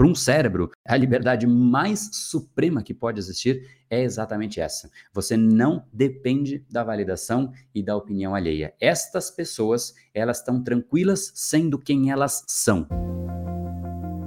Para um cérebro, a liberdade mais suprema que pode existir é exatamente essa. Você não depende da validação e da opinião alheia. Estas pessoas, elas estão tranquilas sendo quem elas são.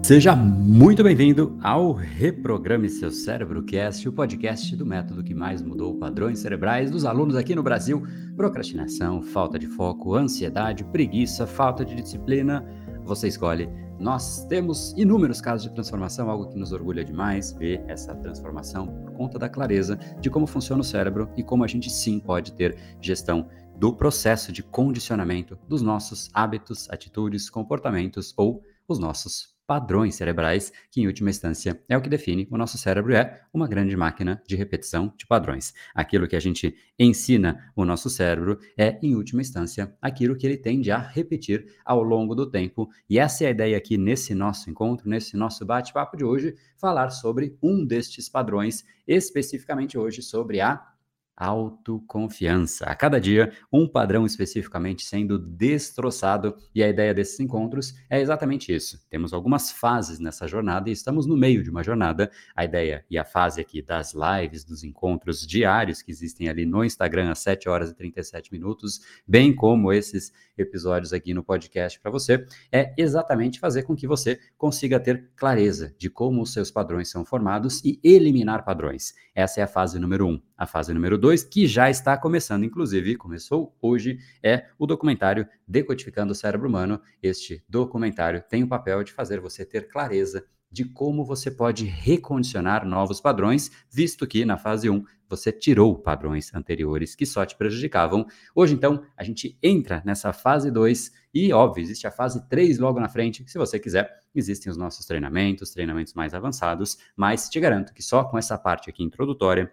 Seja muito bem-vindo ao Reprograme Seu Cérebro Cast, o podcast do método que mais mudou padrões cerebrais dos alunos aqui no Brasil. Procrastinação, falta de foco, ansiedade, preguiça, falta de disciplina. Você escolhe nós temos inúmeros casos de transformação, algo que nos orgulha demais ver essa transformação por conta da clareza de como funciona o cérebro e como a gente sim pode ter gestão do processo de condicionamento dos nossos hábitos, atitudes, comportamentos ou os nossos padrões cerebrais, que em última instância é o que define o nosso cérebro é uma grande máquina de repetição de padrões. Aquilo que a gente ensina o nosso cérebro é, em última instância, aquilo que ele tende a repetir ao longo do tempo. E essa é a ideia aqui nesse nosso encontro, nesse nosso bate-papo de hoje, falar sobre um destes padrões, especificamente hoje sobre a autoconfiança. A cada dia, um padrão especificamente sendo destroçado, e a ideia desses encontros é exatamente isso. Temos algumas fases nessa jornada e estamos no meio de uma jornada. A ideia e a fase aqui das lives, dos encontros diários que existem ali no Instagram às 7 horas e 37 minutos, bem como esses episódios aqui no podcast para você, é exatamente fazer com que você consiga ter clareza de como os seus padrões são formados e eliminar padrões. Essa é a fase número um. A fase número dois, que já está começando, inclusive começou hoje, é o documentário Decodificando o Cérebro Humano. Este documentário tem o papel de fazer você ter clareza de como você pode recondicionar novos padrões, visto que na fase 1 você tirou padrões anteriores que só te prejudicavam. Hoje, então, a gente entra nessa fase 2 e, óbvio, existe a fase 3 logo na frente. Se você quiser, existem os nossos treinamentos, treinamentos mais avançados, mas te garanto que só com essa parte aqui introdutória,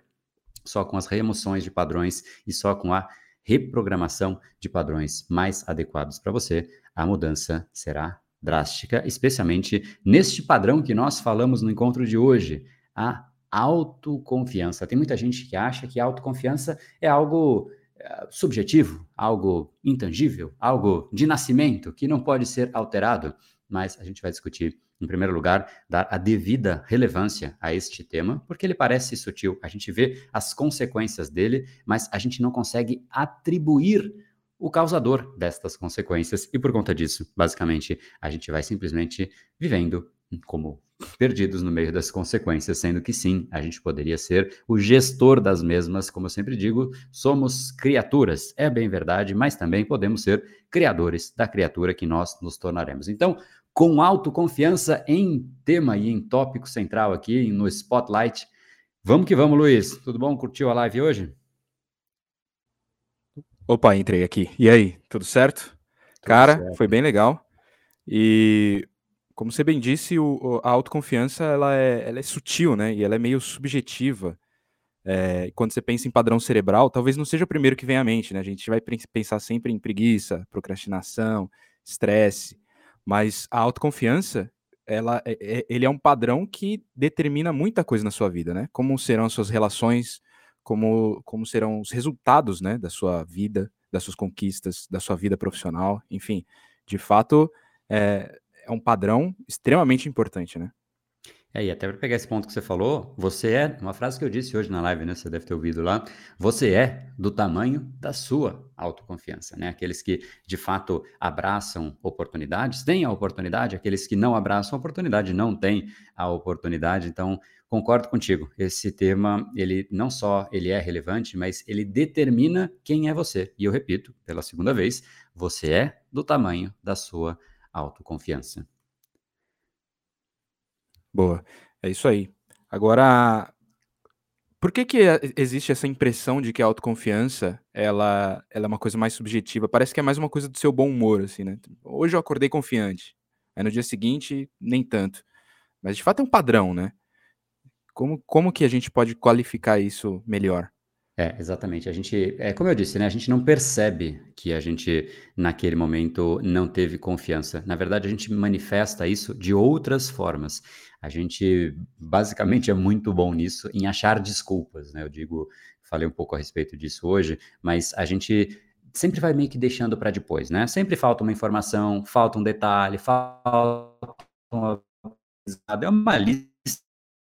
só com as remoções de padrões e só com a reprogramação de padrões mais adequados para você, a mudança será drástica, especialmente neste padrão que nós falamos no encontro de hoje, a autoconfiança. Tem muita gente que acha que a autoconfiança é algo é, subjetivo, algo intangível, algo de nascimento que não pode ser alterado, mas a gente vai discutir em primeiro lugar, dar a devida relevância a este tema, porque ele parece sutil. A gente vê as consequências dele, mas a gente não consegue atribuir o causador destas consequências. E por conta disso, basicamente, a gente vai simplesmente vivendo como perdidos no meio das consequências, sendo que sim, a gente poderia ser o gestor das mesmas, como eu sempre digo, somos criaturas, é bem verdade, mas também podemos ser criadores da criatura que nós nos tornaremos. Então, com autoconfiança em tema e em tópico central aqui no Spotlight, vamos que vamos, Luiz. Tudo bom? Curtiu a live hoje? Opa, entrei aqui. E aí, tudo certo? Tudo Cara, certo. foi bem legal. E como você bem disse, o, a autoconfiança ela é, ela é sutil, né? E ela é meio subjetiva. É, quando você pensa em padrão cerebral, talvez não seja o primeiro que vem à mente, né? A gente vai pensar sempre em preguiça, procrastinação, estresse, mas a autoconfiança, ela, é, é, ele é um padrão que determina muita coisa na sua vida, né? Como serão as suas relações, como, como serão os resultados né, da sua vida, das suas conquistas, da sua vida profissional, enfim, de fato é, é um padrão extremamente importante, né? É, e até para pegar esse ponto que você falou, você é, uma frase que eu disse hoje na live, né? Você deve ter ouvido lá, você é do tamanho da sua autoconfiança, né? Aqueles que de fato abraçam oportunidades, têm a oportunidade, aqueles que não abraçam a oportunidade, não têm a oportunidade. Então, concordo contigo. Esse tema, ele não só ele é relevante, mas ele determina quem é você. E eu repito, pela segunda vez, você é do tamanho da sua autoconfiança. Boa, é isso aí. Agora, por que que existe essa impressão de que a autoconfiança, ela ela é uma coisa mais subjetiva? Parece que é mais uma coisa do seu bom humor, assim, né. Hoje eu acordei confiante, aí no dia seguinte, nem tanto. Mas de fato é um padrão, né. Como como que a gente pode qualificar isso melhor? É, exatamente. A gente, é como eu disse, né? A gente não percebe que a gente, naquele momento, não teve confiança. Na verdade, a gente manifesta isso de outras formas. A gente, basicamente, é muito bom nisso, em achar desculpas, né? Eu digo, falei um pouco a respeito disso hoje, mas a gente sempre vai meio que deixando para depois, né? Sempre falta uma informação, falta um detalhe, falta uma é uma lista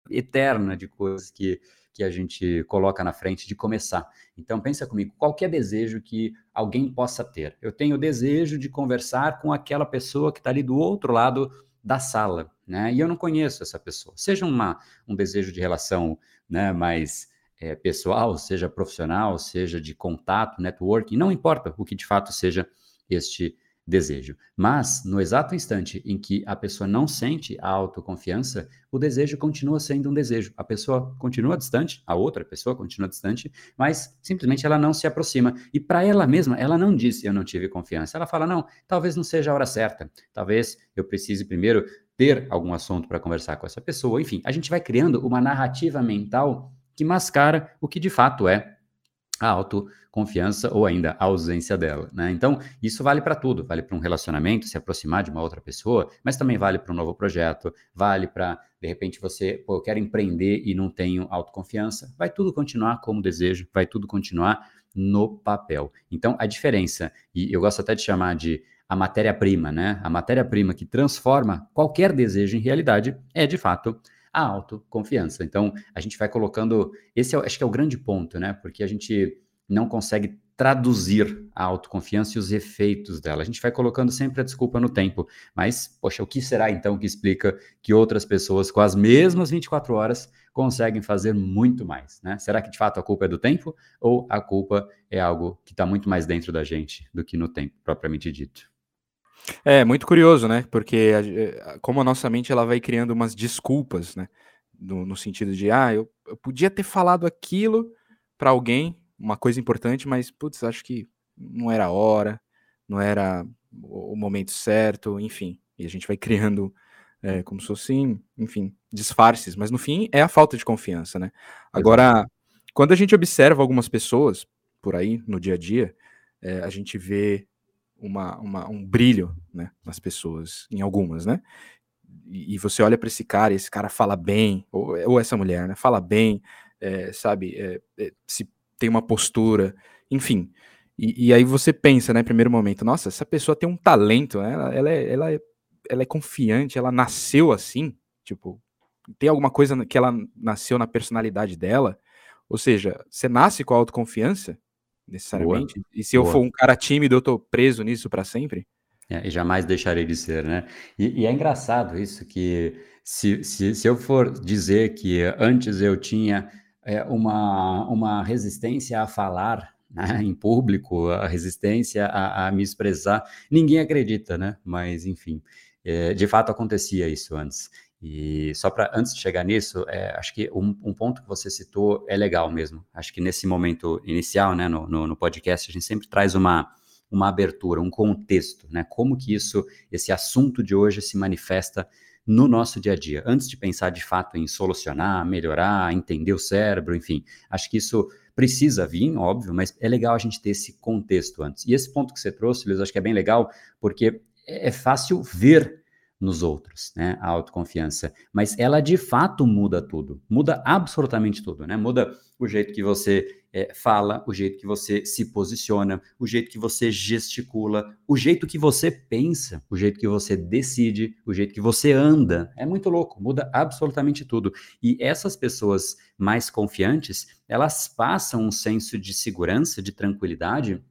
eterna de coisas que, que a gente coloca na frente de começar. Então, pensa comigo, qualquer desejo que alguém possa ter. Eu tenho o desejo de conversar com aquela pessoa que está ali do outro lado da sala, né? E eu não conheço essa pessoa. Seja uma, um desejo de relação né, mais é, pessoal, seja profissional, seja de contato, networking, não importa o que de fato seja este desejo. Mas, no exato instante em que a pessoa não sente a autoconfiança, o desejo continua sendo um desejo. A pessoa continua distante, a outra pessoa continua distante, mas simplesmente ela não se aproxima. E para ela mesma, ela não disse eu não tive confiança. Ela fala: não, talvez não seja a hora certa. Talvez eu precise primeiro ter algum assunto para conversar com essa pessoa. Enfim, a gente vai criando uma narrativa mental que mascara o que de fato é a autoconfiança ou ainda a ausência dela. Né? Então, isso vale para tudo, vale para um relacionamento, se aproximar de uma outra pessoa, mas também vale para um novo projeto, vale para, de repente, você, pô, eu quero empreender e não tenho autoconfiança, vai tudo continuar como desejo, vai tudo continuar no papel. Então, a diferença, e eu gosto até de chamar de a matéria-prima, né? A matéria-prima que transforma qualquer desejo em realidade é, de fato, a autoconfiança. Então, a gente vai colocando. Esse é, acho que é o grande ponto, né? Porque a gente não consegue traduzir a autoconfiança e os efeitos dela. A gente vai colocando sempre a desculpa no tempo. Mas, poxa, o que será então que explica que outras pessoas com as mesmas 24 horas conseguem fazer muito mais, né? Será que de fato a culpa é do tempo ou a culpa é algo que está muito mais dentro da gente do que no tempo propriamente dito? É, muito curioso, né? Porque a, como a nossa mente ela vai criando umas desculpas, né? No, no sentido de, ah, eu, eu podia ter falado aquilo para alguém, uma coisa importante, mas, putz, acho que não era a hora, não era o momento certo, enfim. E a gente vai criando é, como se fossem, enfim, disfarces, mas no fim é a falta de confiança, né? Agora, quando a gente observa algumas pessoas por aí no dia a dia, é, a gente vê uma, uma, um brilho né, nas pessoas, em algumas, né? E, você olha para esse cara, e esse cara fala bem, ou, ou essa mulher, né? Fala bem, é, sabe? É, é, se tem uma postura, enfim. E, e, aí você pensa, né, primeiro momento, nossa, essa pessoa tem um talento, né? Ela, ela, é, ela, é, ela é confiante, ela nasceu assim, tipo, tem alguma coisa que ela nasceu na personalidade dela. Ou seja, você nasce com autoconfiança, necessariamente. Boa. E se Boa. eu for um cara tímido, eu tô preso nisso para sempre? É, e jamais deixarei de ser, né? E, e é engraçado isso que se, se, se, eu for dizer que antes eu tinha é, uma, uma resistência a falar né, em público, a resistência a, a, me expressar, ninguém acredita, né? Mas enfim, é, de fato acontecia isso antes. E só para antes de chegar nisso, é, acho que um, um, ponto que você citou é legal mesmo. Acho que nesse momento inicial, né, no, no, no, podcast, a gente sempre traz uma, uma abertura, um contexto, né? Como que isso, esse assunto de hoje se manifesta no nosso dia a dia. Antes de pensar de fato em solucionar, melhorar, entender o cérebro, enfim, acho que isso precisa vir, óbvio, mas é legal a gente ter esse contexto antes. E esse ponto que você trouxe, Luiz, acho que é bem legal, porque é, é fácil ver nos outros, né? A autoconfiança. Mas ela de fato muda tudo, muda absolutamente tudo, né? Muda o jeito que você é, fala, o jeito que você se posiciona, o jeito que você gesticula, o jeito que você pensa, o jeito que você decide, o jeito que você anda. É muito louco, muda absolutamente tudo. E essas pessoas mais confiantes, elas passam um senso de segurança, de tranquilidade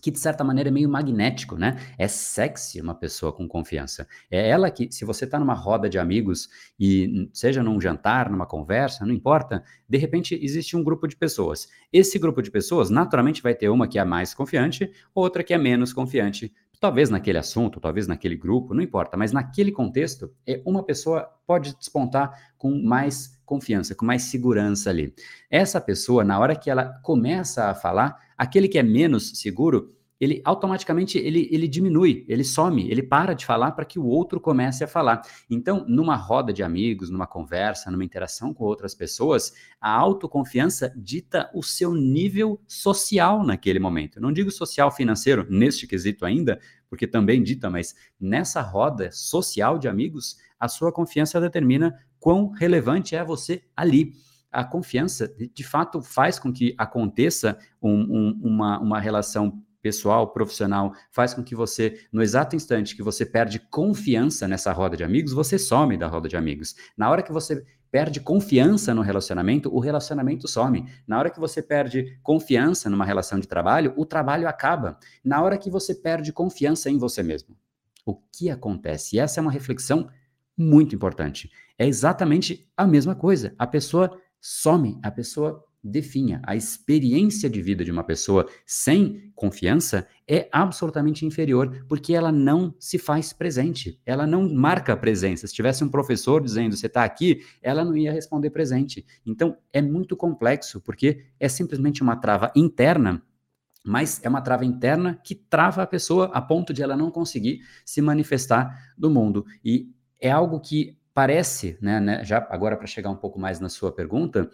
que de certa maneira é meio magnético, né? É sexy uma pessoa com confiança. É ela que, se você está numa roda de amigos e seja num jantar, numa conversa, não importa, de repente existe um grupo de pessoas. Esse grupo de pessoas, naturalmente, vai ter uma que é mais confiante, outra que é menos confiante. Talvez naquele assunto, talvez naquele grupo, não importa, mas naquele contexto, é uma pessoa pode despontar com mais confiança, com mais segurança ali. Essa pessoa, na hora que ela começa a falar, aquele que é menos seguro, ele automaticamente ele, ele diminui, ele some, ele para de falar para que o outro comece a falar. Então, numa roda de amigos, numa conversa, numa interação com outras pessoas, a autoconfiança dita o seu nível social naquele momento. Eu não digo social financeiro neste quesito ainda, porque também dita, mas nessa roda social de amigos, a sua confiança determina quão relevante é você ali a confiança, de fato, faz com que aconteça um, um, uma, uma relação pessoal, profissional, faz com que você, no exato instante que você perde confiança nessa roda de amigos, você some da roda de amigos. Na hora que você perde confiança no relacionamento, o relacionamento some. Na hora que você perde confiança numa relação de trabalho, o trabalho acaba. Na hora que você perde confiança em você mesmo, o que acontece? E essa é uma reflexão muito importante. É exatamente a mesma coisa. A pessoa some, a pessoa definha. A experiência de vida de uma pessoa sem confiança é absolutamente inferior, porque ela não se faz presente, ela não marca presença. Se tivesse um professor dizendo você está aqui, ela não ia responder presente. Então é muito complexo, porque é simplesmente uma trava interna. Mas é uma trava interna que trava a pessoa a ponto de ela não conseguir se manifestar no mundo. E é algo que parece, né, né já agora para chegar um pouco mais na sua pergunta,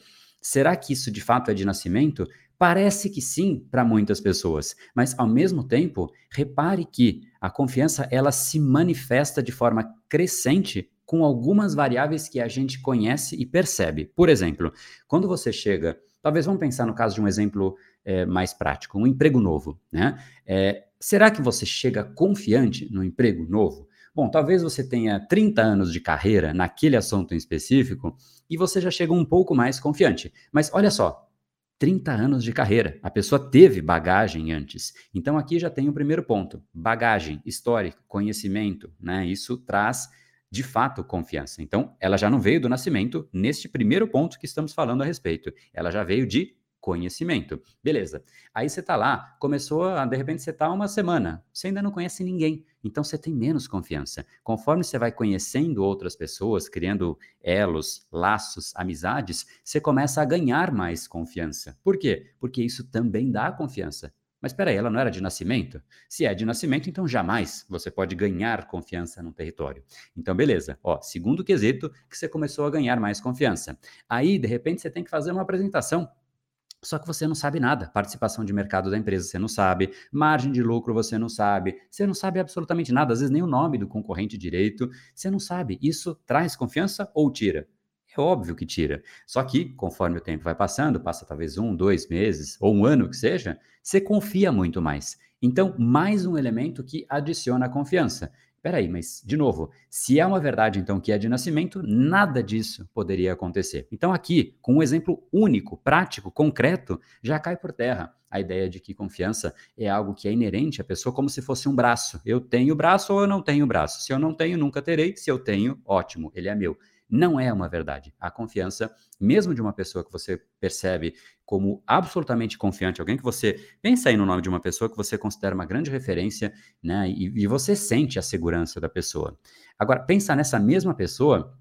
Será que isso de fato é de nascimento? Parece que sim para muitas pessoas, mas ao mesmo tempo, repare que a confiança ela se manifesta de forma crescente com algumas variáveis que a gente conhece e percebe. Por exemplo, quando você chega, talvez vamos pensar no caso de um exemplo é, mais prático, um emprego novo, né? É, será que você chega confiante no emprego novo? Bom, talvez você tenha 30 anos de carreira naquele assunto em específico e você já chega um pouco mais confiante. Mas olha só, 30 anos de carreira. A pessoa teve bagagem antes. Então aqui já tem o primeiro ponto: bagagem, histórico, conhecimento, né? Isso traz de fato confiança. Então, ela já não veio do nascimento neste primeiro ponto que estamos falando a respeito. Ela já veio de conhecimento. Beleza. Aí você está lá, começou a, de repente, você está uma semana, você ainda não conhece ninguém, então você tem menos confiança. Conforme você vai conhecendo outras pessoas, criando elos, laços, amizades, você começa a ganhar mais confiança. Por quê? Porque isso também dá confiança. Mas espera aí, ela não era de nascimento? Se é de nascimento, então jamais você pode ganhar confiança num território. Então, beleza. Ó, segundo quesito, que você começou a ganhar mais confiança. Aí, de repente, você tem que fazer uma apresentação só que você não sabe nada. Participação de mercado da empresa você não sabe, margem de lucro você não sabe, você não sabe absolutamente nada, às vezes nem o nome do concorrente direito, você não sabe. Isso traz confiança ou tira? É óbvio que tira. Só que, conforme o tempo vai passando, passa talvez um, dois meses ou um ano que seja, você confia muito mais. Então, mais um elemento que adiciona a confiança. Peraí, mas, de novo, se é uma verdade, então, que é de nascimento, nada disso poderia acontecer. Então, aqui, com um exemplo único, prático, concreto, já cai por terra a ideia de que confiança é algo que é inerente à pessoa como se fosse um braço. Eu tenho braço ou eu não tenho braço. Se eu não tenho, nunca terei. Se eu tenho, ótimo, ele é meu não é uma verdade. A confiança, mesmo de uma pessoa que você percebe como absolutamente confiante, alguém que você pensa aí no nome de uma pessoa que você considera uma grande referência, né? E, e você sente a segurança da pessoa. Agora, pensa nessa mesma pessoa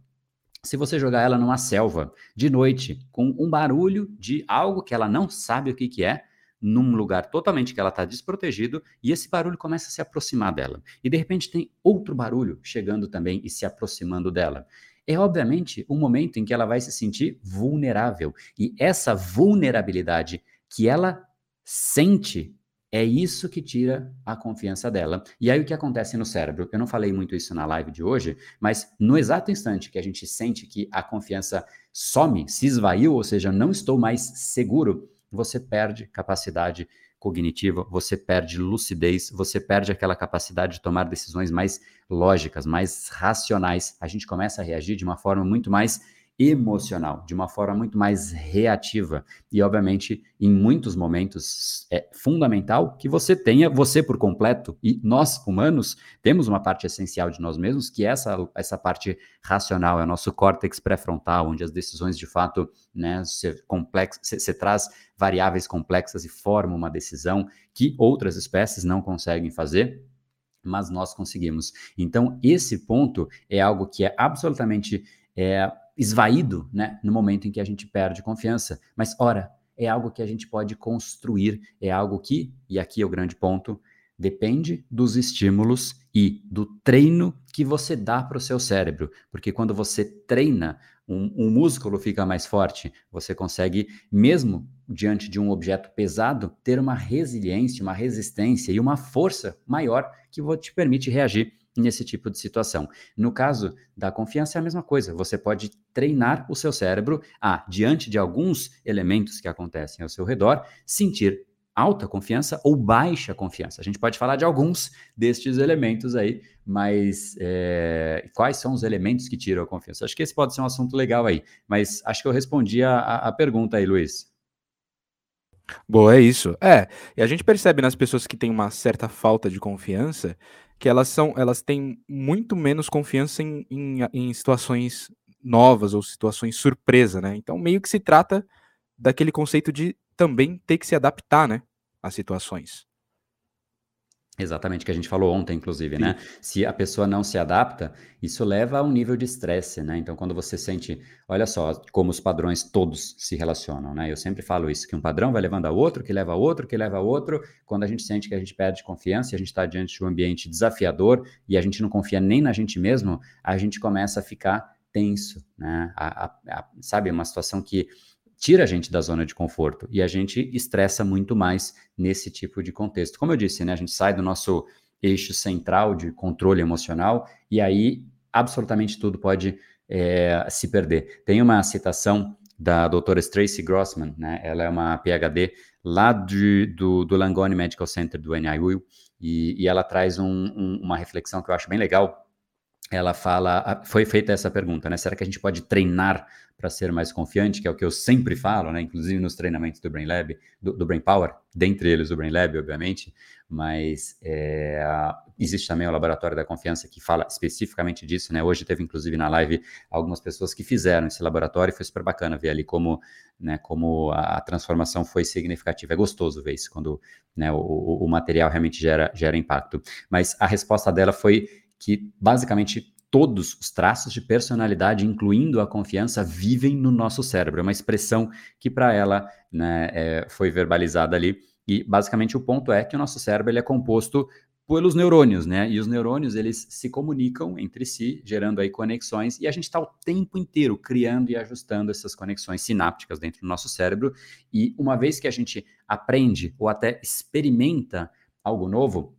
se você jogar ela numa selva de noite, com um barulho de algo que ela não sabe o que, que é, num lugar totalmente que ela está desprotegido, e esse barulho começa a se aproximar dela. E de repente tem outro barulho chegando também e se aproximando dela é obviamente um momento em que ela vai se sentir vulnerável. E essa vulnerabilidade que ela sente é isso que tira a confiança dela. E aí o que acontece no cérebro? Eu não falei muito isso na live de hoje, mas no exato instante que a gente sente que a confiança some, se esvaiu, ou seja, não estou mais seguro, você perde capacidade cognitiva, você perde lucidez, você perde aquela capacidade de tomar decisões mais lógicas, mais racionais. A gente começa a reagir de uma forma muito mais emocional, de uma forma muito mais reativa. E, obviamente, em muitos momentos é fundamental que você tenha você por completo. E nós, humanos, temos uma parte essencial de nós mesmos, que é essa, essa parte racional, é o nosso córtex pré-frontal, onde as decisões de fato, né, você, complex, você traz variáveis complexas e forma uma decisão que outras espécies não conseguem fazer mas nós conseguimos. Então, esse ponto é algo que é absolutamente é, esvaído né, no momento em que a gente perde confiança. Mas, ora, é algo que a gente pode construir, é algo que, e aqui é o grande ponto, depende dos estímulos e do treino que você dá para o seu cérebro. Porque quando você treina, um, um, músculo fica mais forte, você consegue, mesmo diante de um objeto pesado, ter uma resiliência, uma resistência e uma força maior que te permite reagir nesse tipo de situação. No caso da confiança é a mesma coisa. Você pode treinar o seu cérebro a, diante de alguns elementos que acontecem ao seu redor, sentir alta confiança ou baixa confiança. A gente pode falar de alguns destes elementos aí, mas é, quais são os elementos que tiram a confiança? Acho que esse pode ser um assunto legal aí, mas acho que eu respondi a, a pergunta aí, Luiz. Boa, é isso. É, e a gente percebe nas pessoas que têm uma certa falta de confiança que elas são, elas têm muito menos confiança em, em, em situações novas ou situações surpresa, né? Então meio que se trata daquele conceito de também ter que se adaptar, né, às situações. Exatamente, que a gente falou ontem, inclusive, né? Sim. né? Se a pessoa não se adapta, isso leva a um nível de estresse, né? Então, quando você sente, olha só, como os padrões todos se relacionam, né? Eu sempre falo isso, que um padrão vai levando a outro, que leva a outro, que leva a outro. Quando a gente sente que a gente perde confiança e a gente está diante de um ambiente desafiador e a gente não confia nem na gente mesmo, a gente começa a ficar tenso, né? A, a, a, sabe, uma situação que tira a gente da zona de conforto e a gente estressa muito mais nesse tipo de contexto. Como eu disse, né, a gente sai do nosso eixo central de controle emocional e aí absolutamente tudo pode é, se perder. Tem uma citação da doutora Tracy Grossman, né? Ela é uma PhD lá de, do, do Langone Medical Center do NIU e, e ela traz um, um, uma reflexão que eu acho bem legal. Ela fala, foi feita essa pergunta, né? Será que a gente pode treinar para ser mais confiante, que é o que eu sempre falo, né? Inclusive nos treinamentos do Brain Lab, do, do Brain Power, dentre eles o Brain Lab, obviamente, mas é, existe também o Laboratório da Confiança que fala especificamente disso, né? Hoje teve, inclusive, na live algumas pessoas que fizeram esse laboratório e foi super bacana ver ali como, né, como a transformação foi significativa. É gostoso ver isso, quando né, o, o material realmente gera, gera impacto. Mas a resposta dela foi que, basicamente, todos os traços de personalidade, incluindo a confiança, vivem no nosso cérebro. É uma expressão que para ela né, é, foi verbalizada ali. E basicamente o ponto é que o nosso cérebro ele é composto pelos neurônios, né? E os neurônios eles se comunicam entre si, gerando aí conexões, e a gente está o tempo inteiro criando e ajustando essas conexões sinápticas dentro do nosso cérebro. E uma vez que a gente aprende ou até experimenta algo novo,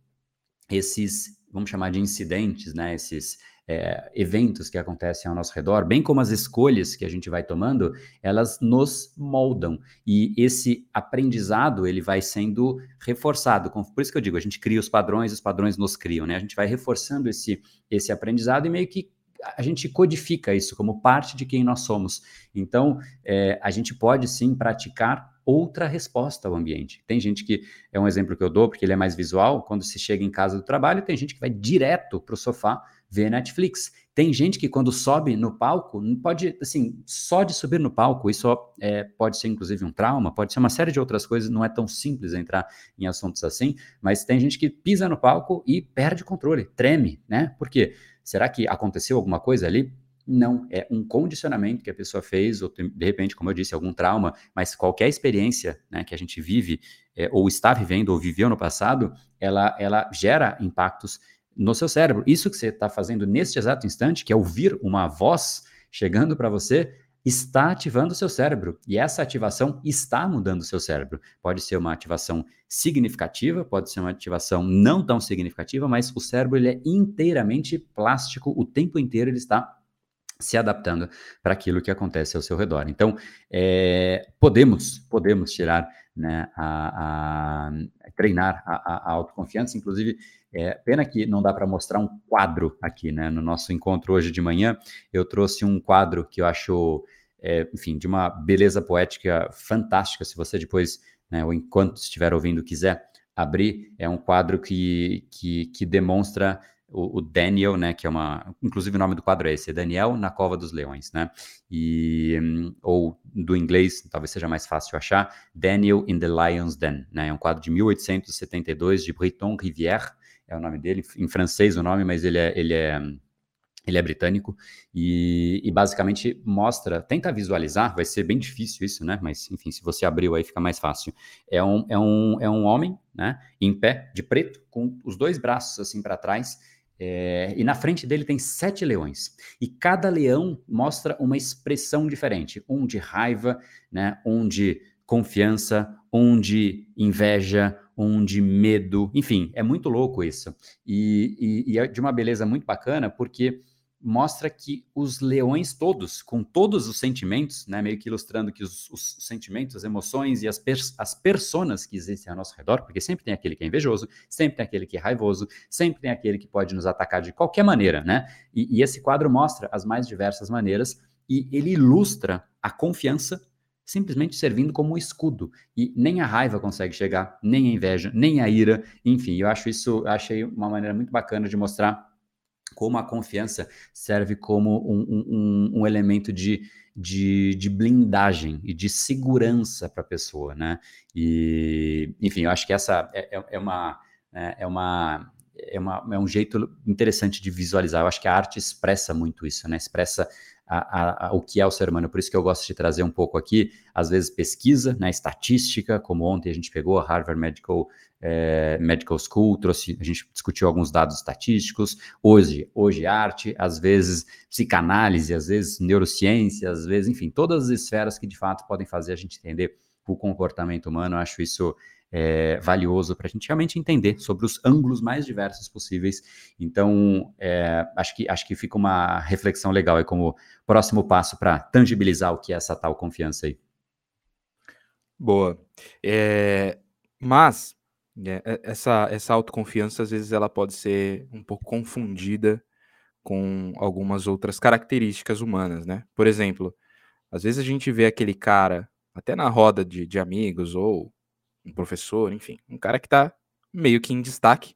esses vamos chamar de incidentes, né? Esses é, eventos que acontecem ao nosso redor, bem como as escolhas que a gente vai tomando, elas nos moldam. E esse aprendizado, ele vai sendo reforçado. Por isso que eu digo, a gente cria os padrões, os padrões nos criam, né? A gente vai reforçando esse, esse aprendizado e meio que a gente codifica isso como parte de quem nós somos. Então, é, a gente pode sim praticar outra resposta ao ambiente. Tem gente que, é um exemplo que eu dou, porque ele é mais visual, quando se chega em casa do trabalho, tem gente que vai direto para o sofá ver Netflix. Tem gente que quando sobe no palco, pode, assim, só de subir no palco, isso é, pode ser inclusive um trauma, pode ser uma série de outras coisas, não é tão simples entrar em assuntos assim, mas tem gente que pisa no palco e perde controle, treme, né? Por quê? Será que aconteceu alguma coisa ali? Não, é um condicionamento que a pessoa fez, ou de repente, como eu disse, algum trauma, mas qualquer experiência né, que a gente vive, é, ou está vivendo, ou viveu no passado, ela, ela gera impactos no seu cérebro. Isso que você está fazendo neste exato instante, que é ouvir uma voz chegando para você, está ativando o seu cérebro. E essa ativação está mudando o seu cérebro. Pode ser uma ativação significativa, pode ser uma ativação não tão significativa, mas o cérebro ele é inteiramente plástico, o tempo inteiro ele está se adaptando para aquilo que acontece ao seu redor. Então, é, podemos, podemos tirar, né, a, a treinar a, a, autoconfiança, inclusive é, pena que não dá para mostrar um quadro aqui, né? No nosso encontro hoje de manhã, eu trouxe um quadro que eu acho, é, enfim, de uma beleza poética fantástica. Se você depois, né, ou enquanto estiver ouvindo, quiser abrir, é um quadro que, que, que demonstra o, o, Daniel, né, que é uma, inclusive o nome do quadro é esse, é Daniel na Cova dos Leões, né, e, ou do inglês, talvez seja mais fácil achar, Daniel in the Lion's Den, né, é um quadro de 1872 de Breton Rivière, é o nome dele, em francês o nome, mas ele é, ele é, ele é britânico, e, e, basicamente mostra, tenta visualizar, vai ser bem difícil isso, né? Mas enfim, se você abriu aí fica mais fácil. É um, é um, é um homem, né? Em pé, de preto, com os dois braços assim para trás, é, e na frente dele tem sete leões. E cada leão mostra uma expressão diferente. Um de raiva, né? um de confiança, um de inveja, um de medo, enfim, é muito louco isso. E, e, e, é de uma beleza muito bacana, porque mostra que os leões todos, com todos os sentimentos, né, meio que ilustrando que os, os sentimentos, as emoções e as, pers as personas que existem ao nosso redor, porque sempre tem aquele que é invejoso, sempre tem aquele que é raivoso, sempre tem aquele que pode nos atacar de qualquer maneira, né? E, e esse quadro mostra as mais diversas maneiras e ele ilustra a confiança simplesmente servindo como escudo. E nem a raiva consegue chegar, nem a inveja, nem a ira, enfim, eu acho isso, achei uma maneira muito bacana de mostrar como a confiança serve como um, um, um elemento de, de, de, blindagem e de segurança para a pessoa, né? E, enfim, eu acho que essa é, é, é uma, é, é uma é, uma, é um jeito interessante de visualizar. Eu acho que a arte expressa muito isso, né? Expressa a, a, o que é o ser humano. Por isso que eu gosto de trazer um pouco aqui, às vezes, pesquisa, né, estatística, como ontem a gente pegou a Harvard Medical, eh, Medical School, trouxe, a gente discutiu alguns dados estatísticos, hoje, hoje arte, às vezes psicanálise, às vezes neurociência, às vezes, enfim, todas as esferas que de fato podem fazer a gente entender o comportamento humano, eu acho isso é, valioso para a gente realmente entender sobre os ângulos mais diversos possíveis. Então, é, acho, que, acho que fica uma reflexão legal aí como próximo passo para tangibilizar o que é essa tal confiança aí. Boa. É, mas é, é, essa, essa autoconfiança, às vezes, ela pode ser um pouco confundida com algumas outras características humanas, né? Por exemplo, às vezes a gente vê aquele cara, até na roda de, de amigos ou um professor, enfim, um cara que tá meio que em destaque,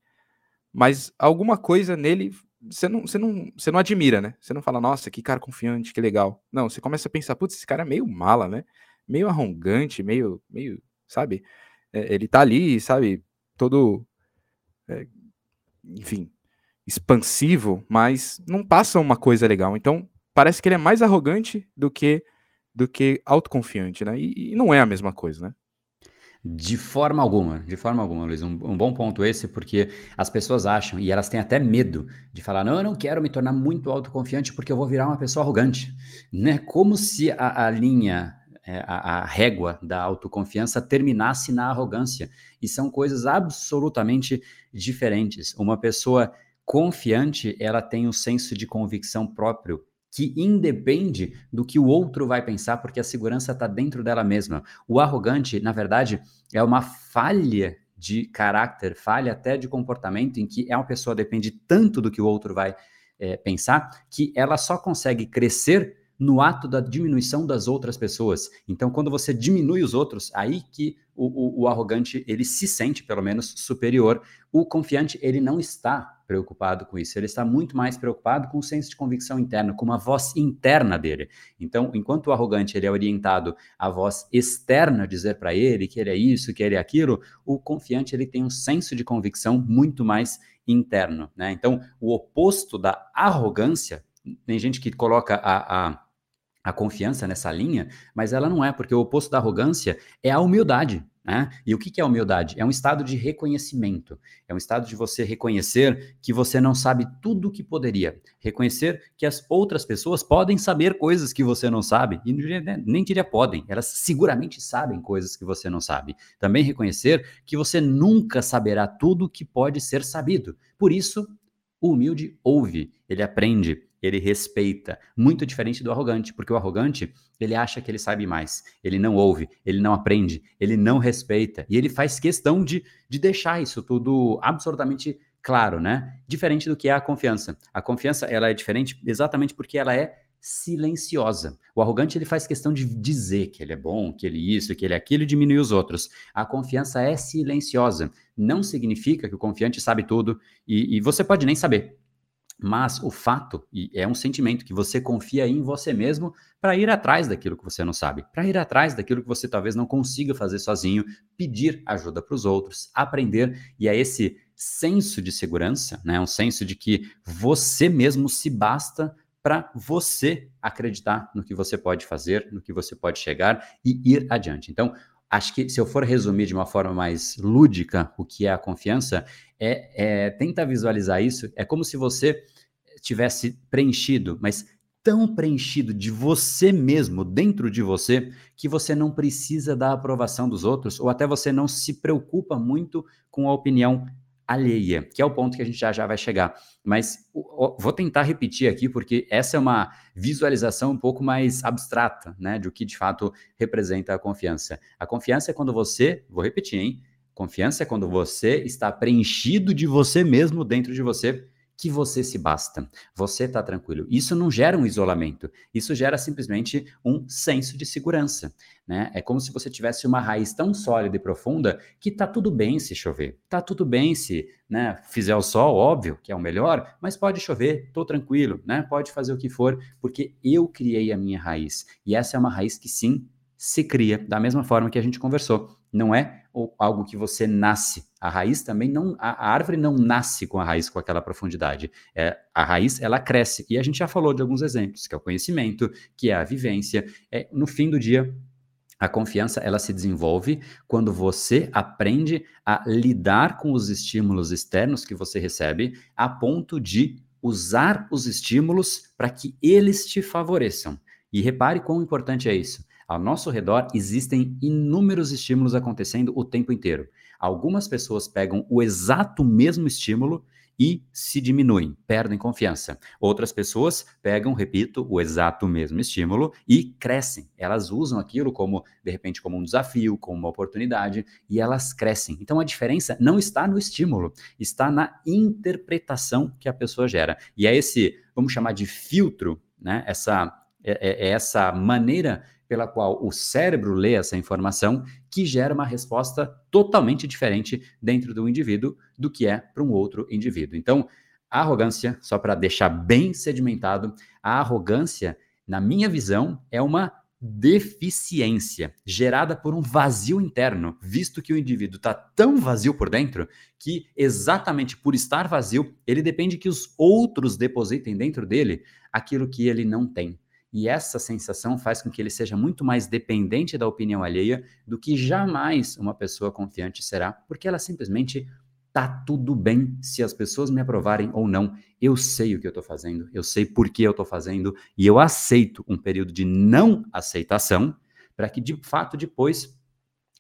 mas alguma coisa nele você não, você não, você não admira, né? Você não fala, nossa, que cara confiante, que legal. Não, você começa a pensar, putz, esse cara é meio mala, né? Meio arrogante, meio, meio, sabe? É, ele tá ali, sabe? Todo, é, enfim, expansivo, mas não passa uma coisa legal. Então, parece que ele é mais arrogante do que do que autoconfiante, né? E, e não é a mesma coisa, né? De forma alguma, de forma alguma, Luiz. Um, um, bom ponto esse, porque as pessoas acham, e elas têm até medo de falar: não, eu não quero me tornar muito autoconfiante porque eu vou virar uma pessoa arrogante. Né? Como se a, a linha, é, a, a régua da autoconfiança terminasse na arrogância. E são coisas absolutamente diferentes. Uma pessoa confiante, ela tem um senso de convicção próprio que independe do que o outro vai pensar, porque a segurança está dentro dela mesma. O arrogante, na verdade, é uma falha de caráter, falha até de comportamento, em que é uma pessoa depende tanto do que o outro vai é, pensar, que ela só consegue crescer no ato da diminuição das outras pessoas. Então, quando você diminui os outros, aí que o, o, o arrogante ele se sente pelo menos superior. O confiante ele não está preocupado com isso. Ele está muito mais preocupado com o senso de convicção interno, com uma voz interna dele. Então, enquanto o arrogante ele é orientado à voz externa dizer para ele que ele é isso, que ele é aquilo, o confiante ele tem um senso de convicção muito mais interno, né? Então, o oposto da arrogância, tem gente que coloca a, a a confiança nessa linha, mas ela não é, porque o oposto da arrogância é a humildade. Né? E o que, é humildade? É um estado de reconhecimento, é um estado de você reconhecer que você não sabe tudo o que poderia, reconhecer que as outras pessoas podem saber coisas que você não sabe, e nem diria podem, elas seguramente sabem coisas que você não sabe. Também reconhecer que você nunca saberá tudo que pode ser sabido. Por isso, o humilde ouve, ele aprende, ele respeita. Muito diferente do arrogante, porque o arrogante, ele acha que ele sabe mais, ele não ouve, ele não aprende, ele não respeita, e ele faz questão de, de deixar isso tudo absolutamente claro, né? Diferente do que é a confiança. A confiança, ela é diferente exatamente porque ela é silenciosa. O arrogante ele faz questão de dizer que ele é bom, que ele isso, que ele é aquilo e diminuir os outros. A confiança é silenciosa. Não significa que o confiante sabe tudo e, e você pode nem saber. Mas o fato, e é um sentimento que você confia em você mesmo para ir atrás daquilo que você não sabe, para ir atrás daquilo que você talvez não consiga fazer sozinho, pedir ajuda para os outros, aprender, e é esse senso de segurança, né, um senso de que você mesmo se basta para você acreditar no que você pode fazer, no que você pode chegar e ir adiante. Então, acho que se eu for resumir de uma forma mais lúdica o que é a confiança, é, é tenta visualizar isso. É como se você tivesse preenchido, mas tão preenchido de você mesmo, dentro de você, que você não precisa da aprovação dos outros, ou até você não se preocupa muito com a opinião alheia, que é o ponto que a gente já já vai chegar. Mas vou tentar repetir aqui, porque essa é uma visualização um pouco mais abstrata, né, do que de fato representa a confiança. A confiança é quando você, vou repetir, hein? Confiança é quando você está preenchido de você mesmo dentro de você que você se basta, você está tranquilo. Isso não gera um isolamento, isso gera simplesmente um senso de segurança. Né? É como se você tivesse uma raiz tão sólida e profunda que tá tudo bem se chover, tá tudo bem se né, fizer o sol, óbvio que é o melhor, mas pode chover, tô tranquilo, né? pode fazer o que for, porque eu criei a minha raiz. E essa é uma raiz que sim se cria, da mesma forma que a gente conversou. Não é algo que você nasce. A raiz também não. A, árvore não nasce com a raiz com aquela profundidade. É, a raiz, ela cresce. E a gente já falou de alguns exemplos, que é o conhecimento, que é a vivência. É, no fim do dia, a confiança ela se desenvolve quando você aprende a lidar com os estímulos externos que você recebe, a ponto de usar os estímulos para que eles te favoreçam. E repare quão importante é isso. Ao nosso redor existem inúmeros estímulos acontecendo o tempo inteiro. Algumas pessoas pegam o exato mesmo estímulo e se diminuem, perdem confiança. Outras pessoas pegam, repito, o exato mesmo estímulo e crescem. Elas usam aquilo como, de repente, como um desafio, como uma oportunidade e elas crescem. Então a diferença não está no estímulo, está na interpretação que a pessoa gera. E é esse, vamos chamar de filtro, né? Essa é, é, é essa maneira pela qual o cérebro lê essa informação que gera uma resposta totalmente diferente dentro do indivíduo do que é para um outro indivíduo. Então, a arrogância, só para deixar bem sedimentado, a arrogância, na minha visão, é uma deficiência gerada por um vazio interno, visto que o indivíduo está tão vazio por dentro que, exatamente por estar vazio, ele depende que os outros depositem dentro dele aquilo que ele não tem. E essa sensação faz com que ele seja muito mais dependente da opinião alheia do que jamais uma pessoa confiante será, porque ela simplesmente tá tudo bem se as pessoas me aprovarem ou não. Eu sei o que eu estou fazendo, eu sei por que eu estou fazendo e eu aceito um período de não aceitação para que de fato depois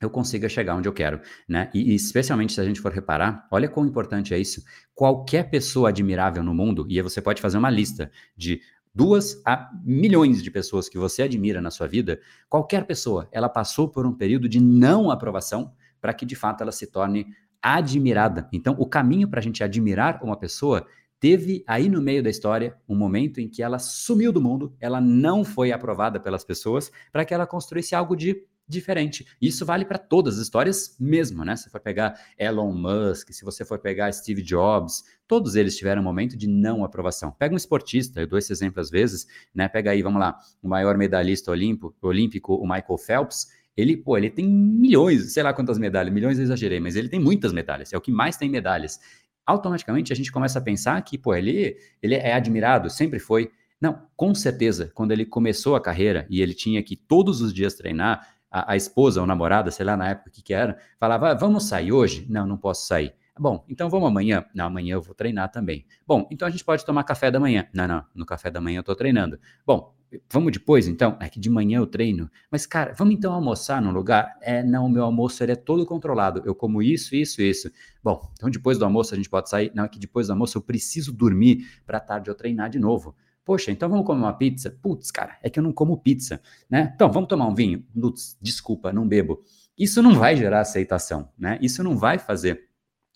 eu consiga chegar onde eu quero, né? E, e, especialmente se a gente for reparar, olha quão importante é isso. Qualquer pessoa admirável no mundo, e você pode fazer uma lista de duas a milhões de pessoas que você admira na sua vida, qualquer pessoa, ela passou por um período de não aprovação para que de fato ela se torne admirada. Então, o caminho para a gente admirar uma pessoa teve aí no meio da história um momento em que ela sumiu do mundo, ela não foi aprovada pelas pessoas, para que ela construísse algo de diferente. Isso vale para todas as histórias mesmo, né? Se for pegar Elon Musk, se você for pegar Steve Jobs, todos eles tiveram um momento de não aprovação. Pega um esportista, eu dou esse exemplo às vezes, né? Pega aí, vamos lá, o maior medalhista olímpico, olímpico o Michael Phelps, ele, pô, ele tem milhões, sei lá quantas medalhas, milhões eu exagerei, mas ele tem muitas medalhas, é o que mais tem medalhas. Automaticamente a gente começa a pensar que, pô, ele, ele é admirado, sempre foi. Não, com certeza, quando ele começou a carreira e ele tinha que todos os dias treinar, a, a esposa ou namorada, sei lá na época que que era, falava: ah, vamos sair hoje? Não, não posso sair. Bom, então vamos amanhã? Não, amanhã eu vou treinar também. Bom, então a gente pode tomar café da manhã. Não, não, no café da manhã eu tô treinando. Bom, vamos depois então? É que de manhã eu treino. Mas, cara, vamos então almoçar num lugar? É, não, meu almoço ele é todo controlado. Eu como isso, isso, isso. Bom, então depois do almoço a gente pode sair? Não, é que depois do almoço eu preciso dormir para tarde eu treinar de novo. Poxa, então vamos comer uma pizza? Putz, cara, é que eu não como pizza, né? Então, vamos tomar um vinho? Putz, desculpa, não bebo. Isso não vai gerar aceitação, né? Isso não vai fazer.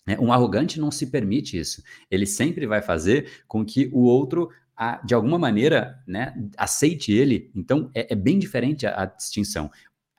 Né? Um arrogante não se permite isso. Ele sempre vai fazer com que o outro de alguma maneira, né, aceite ele. Então, é, é bem diferente a, a distinção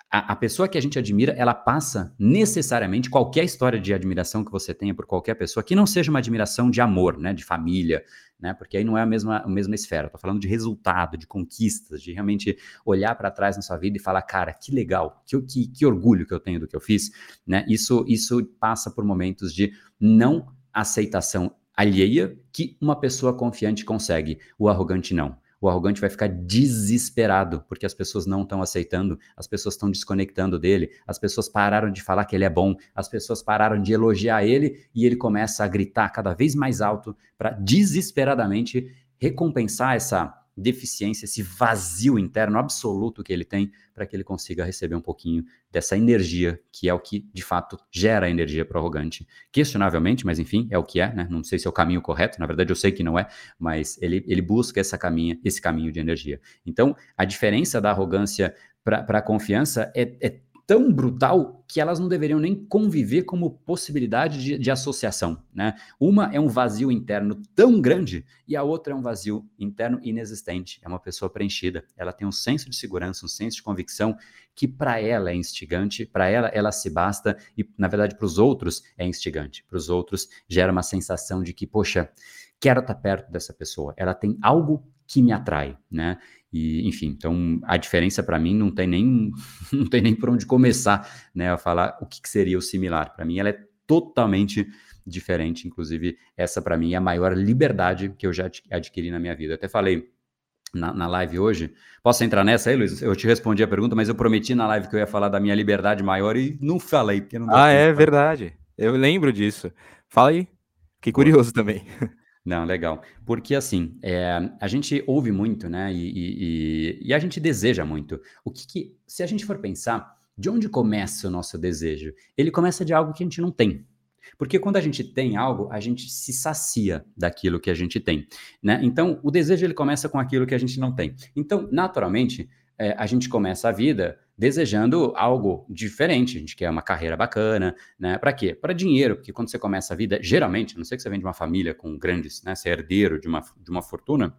a, a, pessoa que a gente admira, ela passa necessariamente qualquer história de admiração que você tenha por qualquer pessoa, que não seja uma admiração de amor, né, de família, né, porque aí não é a mesma, a mesma esfera. Estou falando de resultado, de conquistas, de realmente olhar para trás na sua vida e falar, cara, que legal, que, que, que orgulho que eu tenho do que eu fiz, né? Isso, isso passa por momentos de não aceitação alheia que uma pessoa confiante consegue, o arrogante não o arrogante vai ficar desesperado porque as pessoas não estão aceitando, as pessoas estão desconectando dele, as pessoas pararam de falar que ele é bom, as pessoas pararam de elogiar ele e ele começa a gritar cada vez mais alto para desesperadamente recompensar essa deficiência, esse vazio interno absoluto que ele tem, para que ele consiga receber um pouquinho dessa energia, que é o que de fato gera energia para o arrogante. Questionavelmente, mas enfim, é o que é, né? Não sei se é o caminho correto, na verdade eu sei que não é, mas ele, ele busca essa caminha, esse caminho de energia. Então, a diferença da arrogância para a confiança é, é tão brutal que elas não deveriam nem conviver como possibilidade de, de, associação. Né? Uma é um vazio interno tão grande e a outra é um vazio interno inexistente. É uma pessoa preenchida. Ela tem um senso de segurança, um senso de convicção que para ela é instigante, para ela ela se basta e na verdade para os outros é instigante. Para os outros gera uma sensação de que poxa quero estar perto dessa pessoa. Ela tem algo que me atrai, né? E, enfim, então a diferença para mim não tem nem não tem nem por onde começar, né, a falar o que, que seria o similar. Para mim ela é totalmente diferente, inclusive essa para mim é a maior liberdade que eu já adquiri na minha vida. Eu até falei na, na, live hoje. Posso entrar nessa aí, Luiz? Eu te respondi a pergunta, mas eu prometi na live que eu ia falar da minha liberdade maior e não falei, porque não Ah, é verdade. Eu lembro disso. Fala aí. Fiquei curioso também. Não, legal. Porque assim, é, a gente ouve muito, né? E, e, e, a gente deseja muito. O que, que, se a gente for pensar, de onde começa o nosso desejo? Ele começa de algo que a gente não tem. Porque quando a gente tem algo, a gente se sacia daquilo que a gente tem, né? Então, o desejo ele começa com aquilo que a gente não tem. Então, naturalmente, é, a gente começa a vida desejando algo diferente. A gente quer uma carreira bacana, né? Para quê? Para dinheiro, porque quando você começa a vida, geralmente, a não sei que você vem de uma família com grandes, né? Você é herdeiro de uma, de uma fortuna,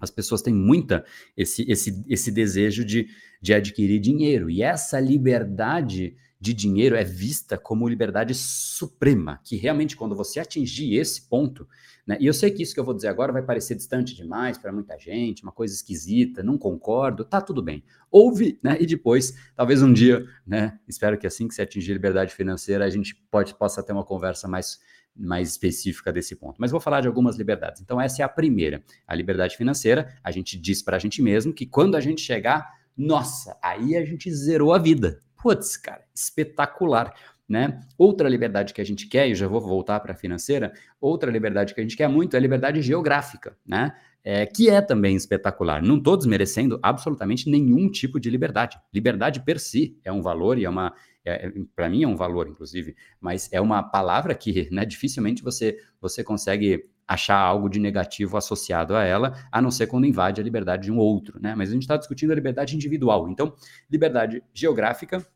as pessoas têm muita esse, esse, esse desejo de, de adquirir dinheiro. E essa liberdade de dinheiro é vista como liberdade suprema, que realmente quando você atingir esse ponto, né, e eu sei que isso que eu vou dizer agora vai parecer distante demais para muita gente, uma coisa esquisita, não concordo, tá tudo bem. Ouve, né, e depois, talvez um dia, né, espero que assim que você atingir liberdade financeira, a gente pode, possa ter uma conversa mais mais específica desse ponto. Mas vou falar de algumas liberdades. Então, essa é a primeira. A liberdade financeira, a gente diz para a gente mesmo que quando a gente chegar, nossa, aí a gente zerou a vida. Putz, cara, espetacular. Né? Outra liberdade que a gente quer, e já vou voltar para a financeira, outra liberdade que a gente quer muito é a liberdade geográfica, né? É, que é também espetacular. Não estou desmerecendo absolutamente nenhum tipo de liberdade. Liberdade per si é um valor e é uma. É, é para mim é um valor, inclusive, mas é uma palavra que né, dificilmente você, você consegue achar algo de negativo associado a ela, a não ser quando invade a liberdade de um outro, né? Mas a gente está discutindo a liberdade individual. Então, liberdade geográfica,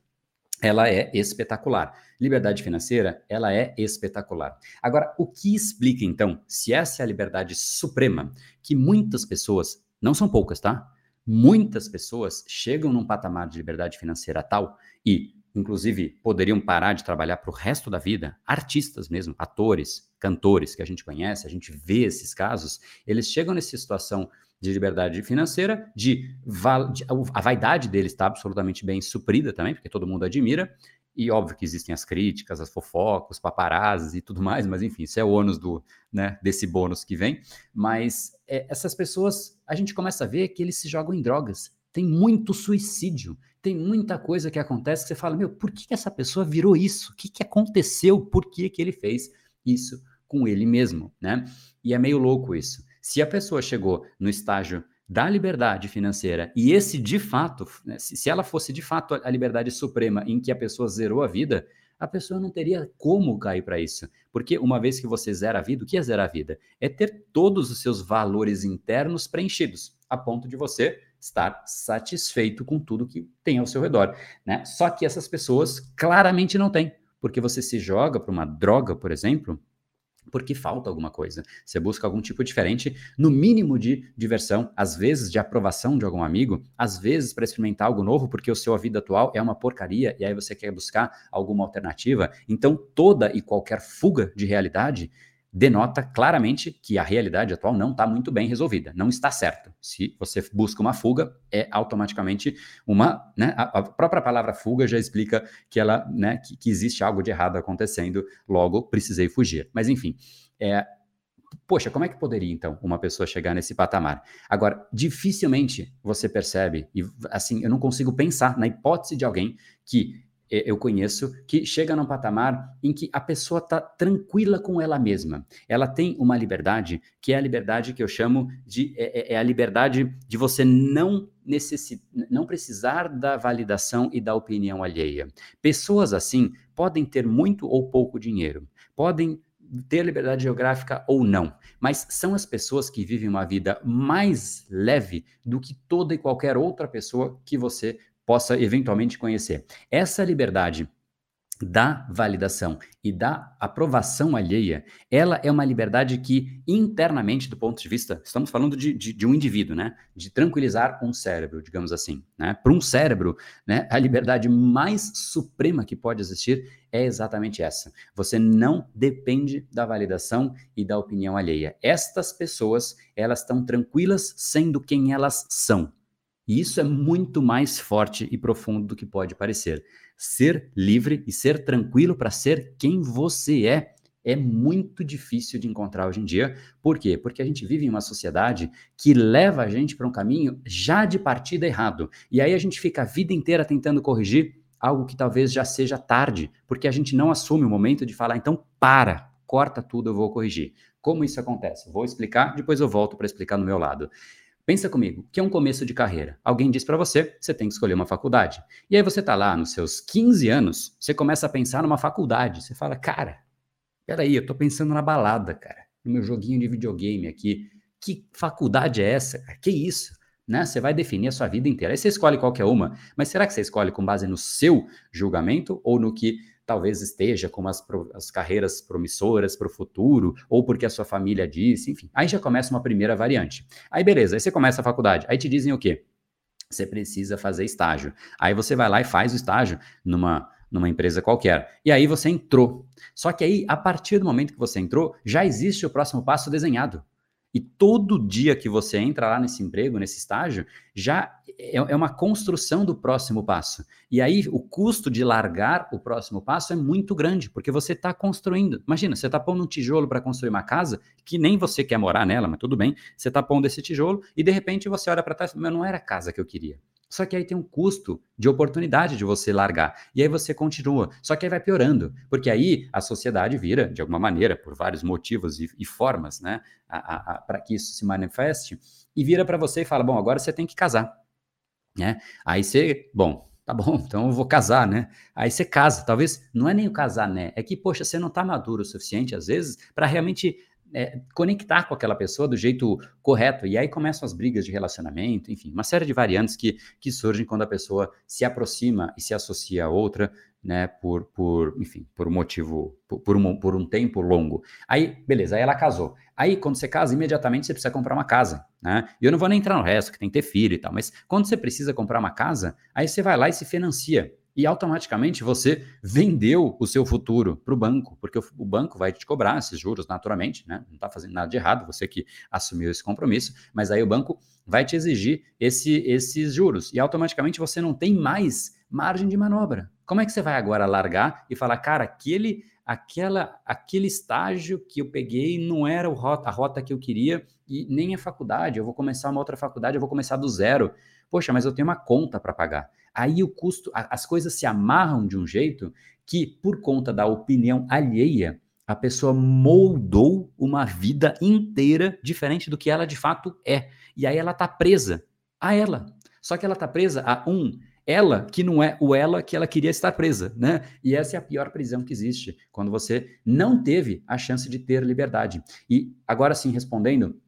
ela é espetacular. Liberdade financeira, ela é espetacular. Agora, o que explica então se essa é a liberdade suprema que muitas pessoas, não são poucas, tá? Muitas pessoas chegam num patamar de liberdade financeira tal e inclusive poderiam parar de trabalhar para o resto da vida, artistas mesmo, atores, cantores que a gente conhece, a gente vê esses casos, eles chegam nessa situação de liberdade financeira, de, de a vaidade deles está absolutamente bem suprida também, porque todo mundo admira, e óbvio que existem as críticas, as fofocas, paparazzi e tudo mais, mas enfim, isso é o ônus do, né, desse bônus que vem. Mas é, essas pessoas, a gente começa a ver que eles se jogam em drogas. Tem muito suicídio, tem muita coisa que acontece que você fala, meu, por que, que essa pessoa virou isso? O que, que aconteceu? Por que, que ele fez isso com ele mesmo, né? E é meio louco isso. Se a pessoa chegou no estágio da liberdade financeira e esse de fato, né, se, se ela fosse de fato a liberdade suprema em que a pessoa zerou a vida, a pessoa não teria como cair para isso. Porque uma vez que você zera a vida, o que é zerar a vida? É ter todos os seus valores internos preenchidos, a ponto de você estar satisfeito com tudo que tem ao seu redor, né? Só que essas pessoas claramente não têm, porque você se joga para uma droga, por exemplo, porque falta alguma coisa. Você busca algum tipo diferente, no mínimo de diversão, às vezes de aprovação de algum amigo, às vezes para experimentar algo novo, porque o seu vida atual é uma porcaria e aí você quer buscar alguma alternativa. Então, toda e qualquer fuga de realidade denota claramente que a realidade atual não está muito bem resolvida, não está certo. Se você busca uma fuga, é automaticamente uma, né, a, própria palavra fuga já explica que ela, né, que, que, existe algo de errado acontecendo, logo precisei fugir. Mas enfim, é, poxa, como é que poderia então uma pessoa chegar nesse patamar? Agora, dificilmente você percebe e assim, eu não consigo pensar na hipótese de alguém que eu conheço que chega num patamar em que a pessoa está tranquila com ela mesma. Ela tem uma liberdade que é a liberdade que eu chamo de é, é, é a liberdade de você não necessit, não precisar da validação e da opinião alheia. Pessoas assim podem ter muito ou pouco dinheiro, podem ter liberdade geográfica ou não, mas são as pessoas que vivem uma vida mais leve do que toda e qualquer outra pessoa que você possa eventualmente conhecer. Essa liberdade da validação e da aprovação alheia, ela é uma liberdade que internamente, do ponto de vista, estamos falando de, de, de um indivíduo, né? De tranquilizar um cérebro, digamos assim. Né? Para um cérebro, né, a liberdade mais suprema que pode existir é exatamente essa. Você não depende da validação e da opinião alheia. Estas pessoas, elas estão tranquilas sendo quem elas são. E isso é muito mais forte e profundo do que pode parecer. Ser livre e ser tranquilo para ser quem você é é muito difícil de encontrar hoje em dia. Por quê? Porque a gente vive em uma sociedade que leva a gente para um caminho já de partida errado. E aí a gente fica a vida inteira tentando corrigir algo que talvez já seja tarde, porque a gente não assume o momento de falar, então para, corta tudo, eu vou corrigir. Como isso acontece? Vou explicar, depois eu volto para explicar no meu lado. Pensa comigo, que é um começo de carreira. Alguém diz para você, você tem que escolher uma faculdade. E aí você tá lá nos seus 15 anos, você começa a pensar numa faculdade. Você fala, cara, peraí, eu tô pensando na balada, cara. No meu joguinho de videogame aqui. Que faculdade é essa? Cara? Que isso? Né? Você vai definir a sua vida inteira. Aí você escolhe qualquer uma, mas será que você escolhe com base no seu julgamento ou no que talvez esteja com as, as carreiras promissoras para o futuro, ou porque a sua família disse, enfim. Aí já começa uma primeira variante. Aí beleza, aí você começa a faculdade, aí te dizem o quê? Você precisa fazer estágio. Aí você vai lá e faz o estágio numa numa empresa qualquer. E aí você entrou. Só que aí, a partir do momento que você entrou, já existe o próximo passo desenhado. E todo dia que você entra lá nesse emprego, nesse estágio, já é, é uma construção do próximo passo. E aí o custo de largar o próximo passo é muito grande, porque você está construindo. Imagina, você está pondo um tijolo para construir uma casa que nem você quer morar nela, mas tudo bem. Você está pondo esse tijolo e de repente você olha para trás e não era a casa que eu queria. Só que aí tem um custo de oportunidade de você largar. E aí você continua. Só que aí vai piorando. Porque aí a sociedade vira, de alguma maneira, por vários motivos e, e formas, né? Para que isso se manifeste, e vira para você e fala: bom, agora você tem que casar. Né? Aí você, bom, tá bom, então eu vou casar, né? Aí você casa. Talvez não é nem o casar, né? É que, poxa, você não tá maduro o suficiente, às vezes, para realmente é, conectar com aquela pessoa do jeito correto. E aí começam as brigas de relacionamento, enfim, uma série de variantes que, que surgem quando a pessoa se aproxima e se associa a outra, né, por, por enfim, por um motivo, por, por, um, por um tempo longo. Aí, beleza, aí ela casou. Aí, quando você casa, imediatamente você precisa comprar uma casa, né? E eu não vou nem entrar no resto, que tem que ter filho e tal, mas quando você precisa comprar uma casa, aí você vai lá e se financia e automaticamente você vendeu o seu futuro para o banco, porque o, banco vai te cobrar esses juros naturalmente, né? Não está fazendo nada de errado, você que assumiu esse compromisso, mas aí o banco vai te exigir esse, esses juros e automaticamente você não tem mais margem de manobra. Como é que você vai agora largar e falar, cara, aquele, aquela, aquele estágio que eu peguei não era rota, a rota que eu queria e nem a faculdade, eu vou começar uma outra faculdade, eu vou começar do zero. Poxa, mas eu tenho uma conta para pagar. Aí o custo, as coisas se amarram de um jeito que, por conta da opinião alheia, a pessoa moldou uma vida inteira diferente do que ela de fato é. E aí ela está presa a ela. Só que ela está presa a um ela que não é o ela que ela queria estar presa, né? E essa é a pior prisão que existe, quando você não teve a chance de ter liberdade. E agora sim, respondendo,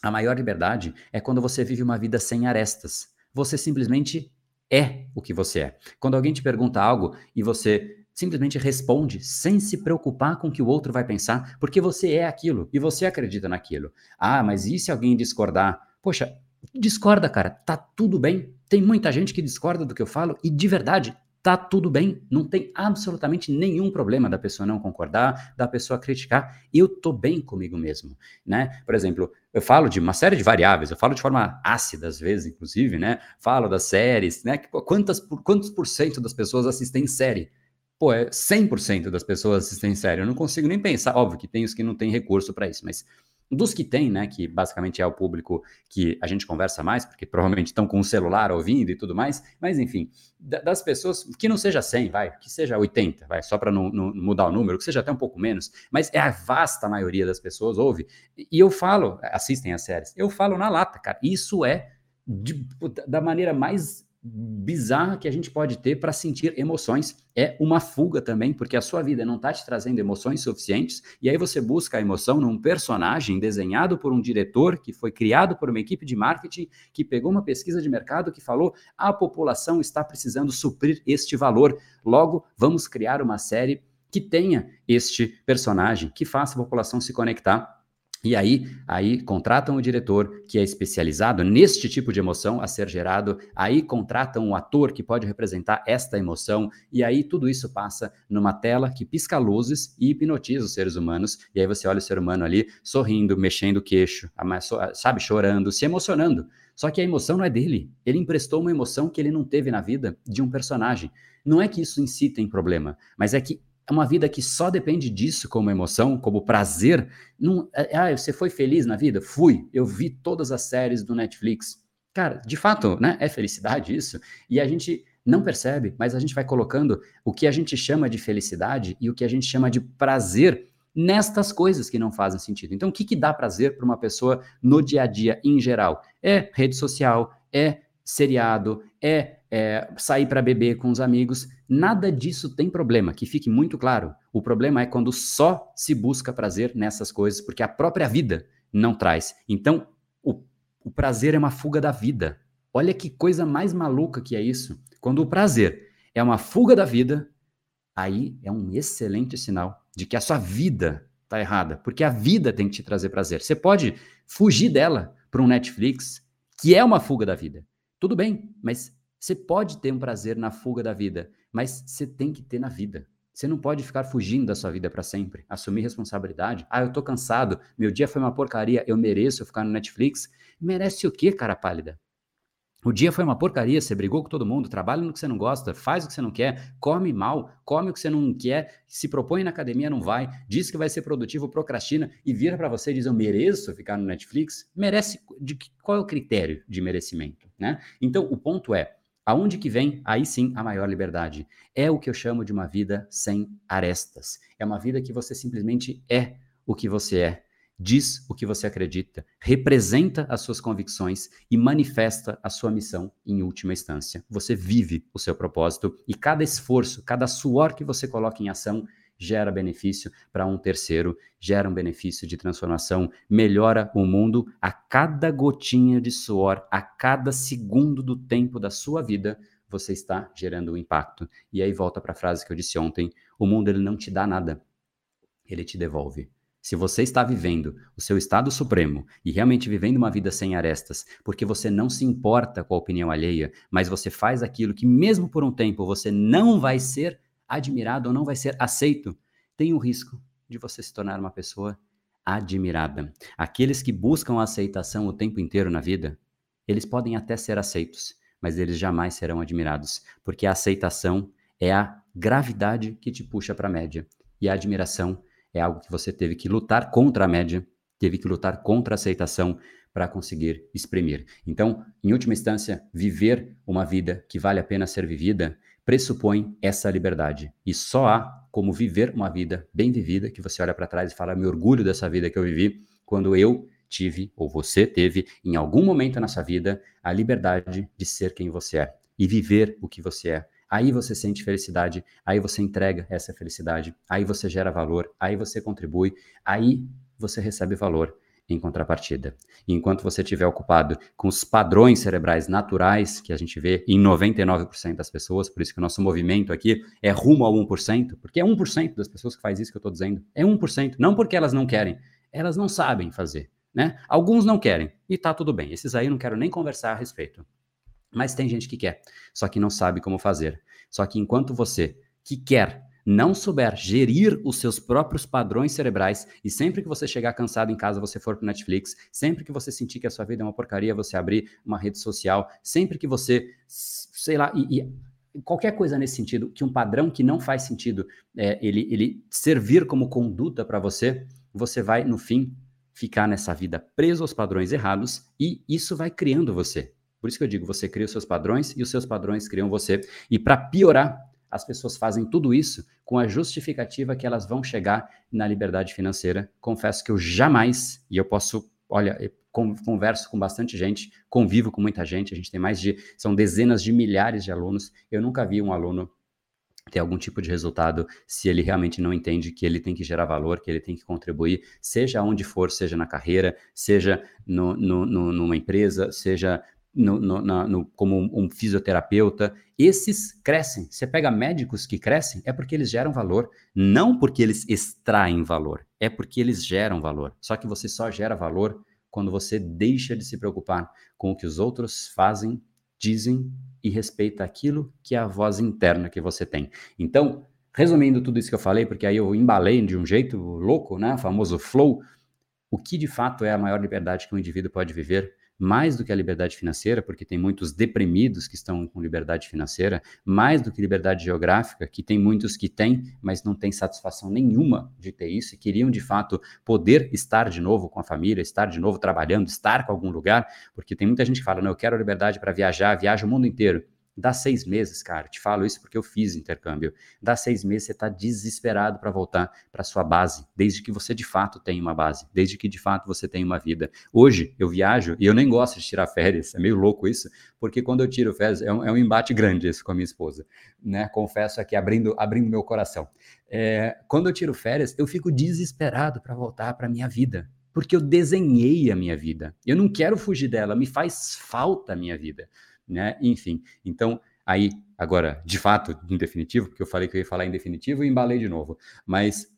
a maior liberdade é quando você vive uma vida sem arestas. Você simplesmente é o que você é. Quando alguém te pergunta algo e você simplesmente responde sem se preocupar com o que o outro vai pensar, porque você é aquilo e você acredita naquilo. Ah, mas e se alguém discordar? Poxa, discorda, cara, tá tudo bem. Tem muita gente que discorda do que eu falo e de verdade tá tudo bem, não tem absolutamente nenhum problema da pessoa não concordar, da pessoa criticar. Eu tô bem comigo mesmo, né? Por exemplo, eu falo de uma série de variáveis, eu falo de forma ácida às vezes, inclusive, né? Falo das séries, né? Quantas, quantos por cento das pessoas assistem série? Pô, é 100% das pessoas assistem série. Eu não consigo nem pensar, óbvio que tem os que não têm recurso para isso, mas dos que tem, né, que basicamente é o público que a gente conversa mais, porque provavelmente estão com o celular ouvindo e tudo mais, mas enfim, das pessoas, que não seja 100, vai, que seja 80, vai, só para não, não, mudar o número, que seja até um pouco menos, mas é a vasta maioria das pessoas ouve, e eu falo, assistem as séries, eu falo na lata, cara, isso é de, da maneira mais bizarra que a gente pode ter para sentir emoções. É uma fuga também, porque a sua vida não está te trazendo emoções suficientes, e aí você busca a emoção num personagem desenhado por um diretor que foi criado por uma equipe de marketing que pegou uma pesquisa de mercado que falou: a população está precisando suprir este valor. Logo, vamos criar uma série que tenha este personagem, que faça a população se conectar e aí, aí contratam o diretor que é especializado neste tipo de emoção a ser gerado, aí contratam um ator que pode representar esta emoção, e aí tudo isso passa numa tela que pisca luzes e hipnotiza os seres humanos. E aí você olha o ser humano ali sorrindo, mexendo o queixo, sabe, chorando, se emocionando. Só que a emoção não é dele. Ele emprestou uma emoção que ele não teve na vida de um personagem. Não é que isso em problema, mas é que uma vida que só depende disso como emoção, como prazer. Não, é, ah, você foi feliz na vida? Fui. Eu vi todas as séries do Netflix. Cara, de fato, né? É felicidade isso. E a gente não percebe, mas a gente vai colocando o que a gente chama de felicidade e o que a gente chama de prazer nestas coisas que não fazem sentido. Então, o que, que dá prazer para uma pessoa no dia a dia em geral? É rede social, é seriado, é, é sair para beber com os amigos. Nada disso tem problema, que fique muito claro. O problema é quando só se busca prazer nessas coisas, porque a própria vida não traz. Então, o, o prazer é uma fuga da vida. Olha que coisa mais maluca que é isso. Quando o prazer é uma fuga da vida, aí é um excelente sinal de que a sua vida está errada, porque a vida tem que te trazer prazer. Você pode fugir dela para um Netflix, que é uma fuga da vida. Tudo bem, mas você pode ter um prazer na fuga da vida, mas você tem que ter na vida. Você não pode ficar fugindo da sua vida para sempre. Assumir responsabilidade. Ah, eu tô cansado, meu dia foi uma porcaria, eu mereço ficar no Netflix. Merece o quê, cara pálida? O dia foi uma porcaria, você brigou com todo mundo, trabalha no que você não gosta, faz o que você não quer, come mal, come o que você não quer, se propõe na academia, não vai, diz que vai ser produtivo, procrastina e vira para você e diz: Eu mereço ficar no Netflix. Merece. De, qual é o critério de merecimento? Né? Então, o ponto é: Aonde que vem, aí sim, a maior liberdade? É o que eu chamo de uma vida sem arestas. É uma vida que você simplesmente é o que você é, diz o que você acredita, representa as suas convicções e manifesta a sua missão em última instância. Você vive o seu propósito e cada esforço, cada suor que você coloca em ação gera benefício para um terceiro, gera um benefício de transformação, melhora o mundo a cada gotinha de suor, a cada segundo do tempo da sua vida, você está gerando um impacto. E aí volta para a frase que eu disse ontem: o mundo ele não te dá nada, ele te devolve. Se você está vivendo o seu estado supremo e realmente vivendo uma vida sem arestas, porque você não se importa com a opinião alheia, mas você faz aquilo que, mesmo por um tempo, você não vai ser admirado ou não vai ser aceito, tem o risco de você se tornar uma pessoa admirada. Aqueles que buscam a aceitação o tempo inteiro na vida, eles podem até ser aceitos, mas eles jamais serão admirados, porque a aceitação é a gravidade que te puxa para a média, e a admiração é algo que você teve que lutar contra a média, teve que lutar contra a aceitação para conseguir exprimir. Então, em última instância, viver uma vida que vale a pena ser vivida pressupõe essa liberdade. E só há como viver uma vida bem vivida, que você olha para trás e fala: me orgulho dessa vida que eu vivi, quando eu tive, ou você teve, em algum momento na sua vida, a liberdade de ser quem você é e viver o que você é. Aí você sente felicidade, aí você entrega essa felicidade, aí você gera valor, aí você contribui, aí você recebe valor em contrapartida. enquanto você estiver ocupado com os padrões cerebrais naturais que a gente vê em 99% das pessoas, por isso que o nosso movimento aqui é rumo ao 1%, porque é 1% das pessoas que faz isso que eu estou dizendo. É 1%, não porque elas não querem, elas não sabem fazer. Né? Alguns não querem, e tá tudo bem. Esses aí eu não quero nem conversar a respeito. Mas tem gente que quer, só que não sabe como fazer. Só que enquanto você que quer não souber gerir os seus próprios padrões cerebrais e sempre que você chegar cansado em casa, você for para Netflix, sempre que você sentir que a sua vida é uma porcaria, você abrir uma rede social, sempre que você, sei lá, e, e qualquer coisa nesse sentido, que um padrão que não faz sentido é, ele, ele servir como conduta para você, você vai, no fim, ficar nessa vida preso aos padrões errados e isso vai criando você. Por isso que eu digo, você cria os seus padrões e os seus padrões criam você. E para piorar, as pessoas fazem tudo isso com a justificativa que elas vão chegar na liberdade financeira. Confesso que eu jamais, e eu posso, olha, converso com bastante gente, convivo com muita gente, a gente tem mais de, são dezenas de milhares de alunos. Eu nunca vi um aluno ter algum tipo de resultado se ele realmente não entende que ele tem que gerar valor, que ele tem que contribuir, seja onde for, seja na carreira, seja no, no, no, numa empresa, seja no, no, na, no, como um, fisioterapeuta, esses crescem. Você pega médicos que crescem, é porque eles geram valor, não porque eles extraem valor, é porque eles geram valor. Só que você só gera valor quando você deixa de se preocupar com o que os outros fazem, dizem e respeita aquilo que é a voz interna que você tem. Então, resumindo tudo isso que eu falei, porque aí eu embalei de um jeito louco, né, o famoso flow, o que de fato é a maior liberdade que um indivíduo pode viver? Mais do que a liberdade financeira, porque tem muitos deprimidos que estão com liberdade financeira, mais do que liberdade geográfica, que tem muitos que têm, mas não têm satisfação nenhuma de ter isso e queriam de fato poder estar de novo com a família, estar de novo trabalhando, estar com algum lugar, porque tem muita gente que fala, não, eu quero liberdade para viajar, viaja o mundo inteiro. Dá seis meses, cara. Te falo isso porque eu fiz intercâmbio. Dá seis meses, você está desesperado para voltar para sua base, desde que você de fato tenha uma base, desde que de fato você tenha uma vida. Hoje eu viajo e eu nem gosto de tirar férias. É meio louco isso, porque quando eu tiro férias é um, é um embate grande isso com a minha esposa, né? Confesso aqui abrindo abrindo meu coração. É, quando eu tiro férias, eu fico desesperado para voltar para minha vida, porque eu desenhei a minha vida. Eu não quero fugir dela, me faz falta a minha vida né? Enfim, então aí agora, de fato, em definitivo, porque eu falei que eu ia falar em definitivo e embalei de novo, mas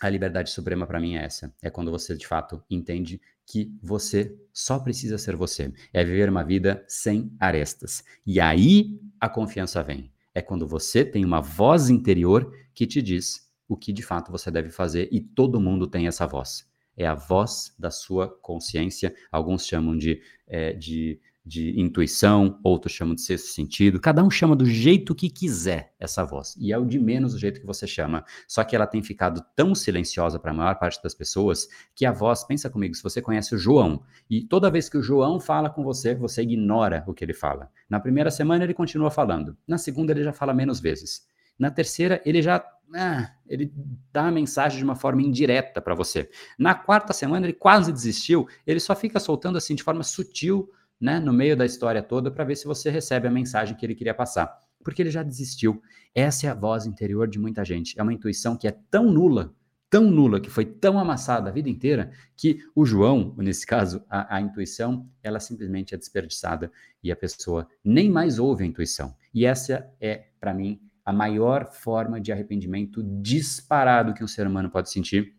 a liberdade suprema para mim é essa, é quando você de fato entende que você só precisa ser você, é viver uma vida sem arestas. E aí a confiança vem. É quando você tem uma voz interior que te diz o que de fato você deve fazer e todo mundo tem essa voz. É a voz da sua consciência. Alguns chamam de, é, de de intuição, outros chamam de sexto sentido. Cada um chama do jeito que quiser essa voz. E é o de menos o jeito que você chama. Só que ela tem ficado tão silenciosa para a maior parte das pessoas que a voz, pensa comigo, se você conhece o João e toda vez que o João fala com você, você ignora o que ele fala. Na primeira semana ele continua falando. Na segunda ele já fala menos vezes. Na terceira ele já ah, ele dá a mensagem de uma forma indireta para você. Na quarta semana ele quase desistiu, ele só fica soltando assim de forma sutil né, no meio da história toda para ver se você recebe a mensagem que ele queria passar. Porque ele já desistiu. Essa é a voz interior de muita gente. É uma intuição que é tão nula, tão nula, que foi tão amassada a vida inteira, que o João, nesse caso, a, a intuição, ela simplesmente é desperdiçada e a pessoa nem mais ouve a intuição. E essa é, para mim, a maior forma de arrependimento disparado que um ser humano pode sentir,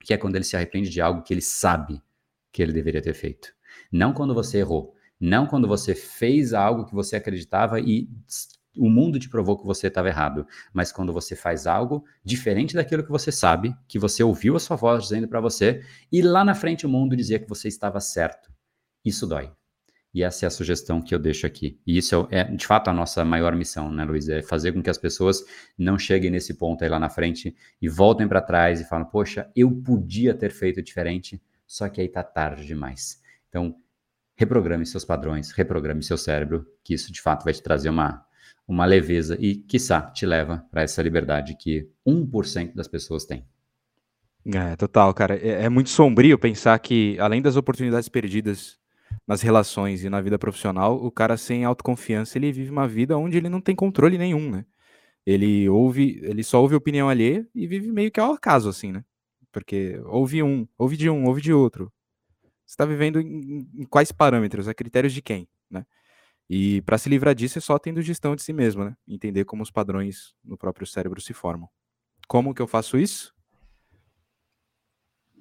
que é quando ele se arrepende de algo que ele sabe que ele deveria ter feito. Não quando você errou, não quando você fez algo que você acreditava e o mundo te provou que você estava errado, mas quando você faz algo diferente daquilo que você sabe, que você ouviu a sua voz dizendo para você, e lá na frente o mundo dizia que você estava certo. Isso dói. E essa é a sugestão que eu deixo aqui. E isso é, de fato, a nossa maior missão, né, Luiz? É fazer com que as pessoas não cheguem nesse ponto aí lá na frente e voltem para trás e falem, poxa, eu podia ter feito diferente, só que aí tá tarde demais. Então, reprograme seus padrões, reprograme seu cérebro, que isso de fato vai te trazer uma, uma leveza e, quiçá, te leva para essa liberdade que 1% das pessoas têm. É, total, cara. É, é, muito sombrio pensar que, além das oportunidades perdidas nas relações e na vida profissional, o cara sem autoconfiança, ele vive uma vida onde ele não tem controle nenhum, né? Ele ouve, ele só ouve opinião alheia e vive meio que ao acaso, assim, né? Porque ouve um, ouve de um, ouve de outro. Você está vivendo em, em, quais parâmetros? A critérios de quem, né? E para se livrar disso é só tendo gestão de si mesmo, né? Entender como os padrões no próprio cérebro se formam. Como que eu faço isso?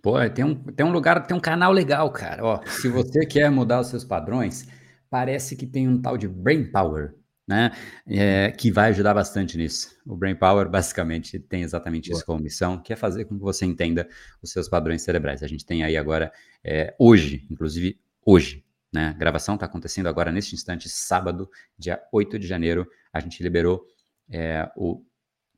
Pô, tem um, tem um lugar, tem um canal legal, cara. Ó, se você quer mudar os seus padrões, parece que tem um tal de Brain Power né? É, que vai ajudar bastante nisso. O Brain Power basicamente tem exatamente Boa. isso como missão, que é fazer com que você entenda os seus padrões cerebrais. A gente tem aí agora, é, hoje, inclusive hoje, né? A gravação está acontecendo agora neste instante, sábado, dia 8 de janeiro, a gente liberou é, o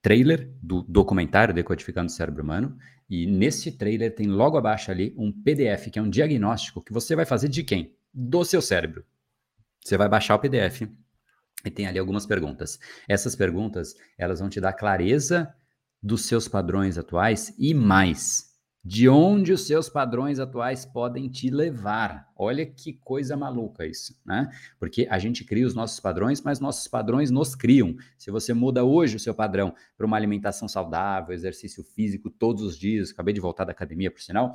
trailer do documentário Decodificando o Cérebro Humano. E nesse trailer tem logo abaixo ali um PDF, que é um diagnóstico que você vai fazer de quem? Do seu cérebro. Você vai baixar o PDF e tem ali algumas perguntas. Essas perguntas, elas vão te dar clareza dos seus padrões atuais e mais de onde os seus padrões atuais podem te levar. Olha que coisa maluca isso, né? Porque a gente cria os nossos padrões, mas nossos padrões nos criam. Se você muda hoje o seu padrão para uma alimentação saudável, exercício físico todos os dias, acabei de voltar da academia, por sinal,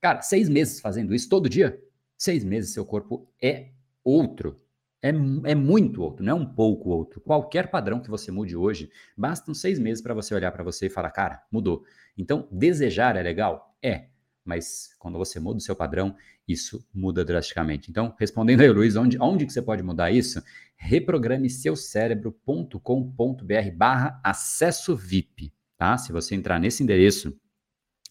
cara, seis meses fazendo isso todo dia, seis meses seu corpo é outro. É, é muito outro, não é um pouco outro. Qualquer padrão que você mude hoje, bastam seis meses para você olhar para você e falar, cara, mudou. Então, desejar é legal? É. Mas quando você muda o seu padrão, isso muda drasticamente. Então, respondendo aí, Luiz, onde, onde que você pode mudar isso? Reprograme seucerebro.com.br barra acesso VIP. Tá? Se você entrar nesse endereço,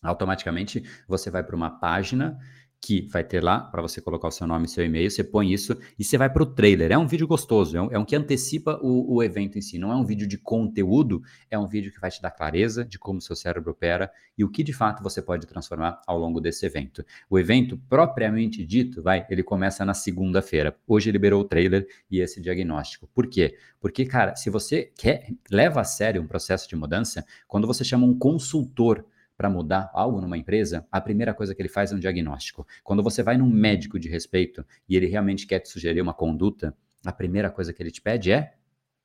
automaticamente você vai para uma página que vai ter lá para você colocar o seu nome e seu e-mail, você põe isso e você vai para o trailer. É um vídeo gostoso, é um, é um que antecipa o, o, evento em si. Não é um vídeo de conteúdo, é um vídeo que vai te dar clareza de como seu cérebro opera e o que de fato você pode transformar ao longo desse evento. O evento propriamente dito, vai, ele começa na segunda-feira. Hoje liberou o trailer e esse diagnóstico. Por quê? Porque, cara, se você quer leva a sério um processo de mudança, quando você chama um consultor para mudar algo numa empresa, a primeira coisa que ele faz é um diagnóstico. Quando você vai num médico de respeito e ele realmente quer te sugerir uma conduta, a primeira coisa que ele te pede é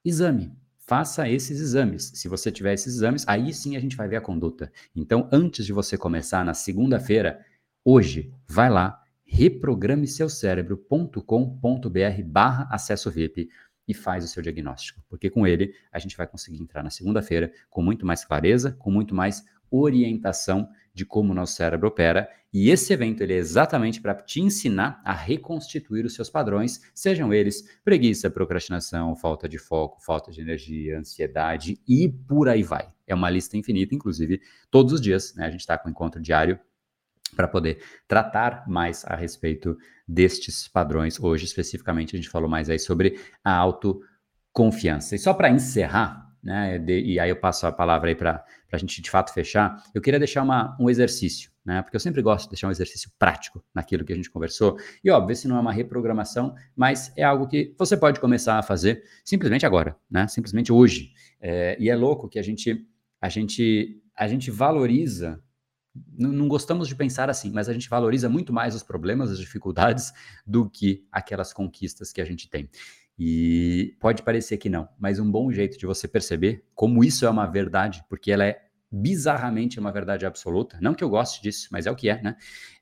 exame. Faça esses exames. Se você tiver esses exames, aí sim a gente vai ver a conduta. Então, antes de você começar na segunda-feira, hoje, vai lá, reprograme seu cérebro.com.br barra acesso VIP e faz o seu diagnóstico, porque com ele a gente vai conseguir entrar na segunda-feira com muito mais clareza, com muito mais orientação de como o nosso cérebro opera. E esse evento ele é exatamente para te ensinar a reconstituir os seus padrões, sejam eles preguiça, procrastinação, falta de foco, falta de energia, ansiedade e por aí vai. É uma lista infinita, inclusive todos os dias, né? A gente está com um encontro diário para poder tratar mais a respeito destes padrões. Hoje, especificamente, a gente falou mais aí sobre a autoconfiança. E só para encerrar, né? De, e aí eu passo a palavra aí para a gente de fato fechar. Eu queria deixar uma, um exercício, né? Porque eu sempre gosto de deixar um exercício prático naquilo que a gente conversou. E óbvio, esse não é uma reprogramação, mas é algo que você pode começar a fazer simplesmente agora, né? Simplesmente hoje. É, e é louco que a gente a gente a gente valoriza não gostamos de pensar assim, mas a gente valoriza muito mais os problemas, as dificuldades, do que aquelas conquistas que a gente tem. E pode parecer que não, mas um bom jeito de você perceber como isso é uma verdade, porque ela é bizarramente uma verdade absoluta, não que eu goste disso, mas é o que é, né?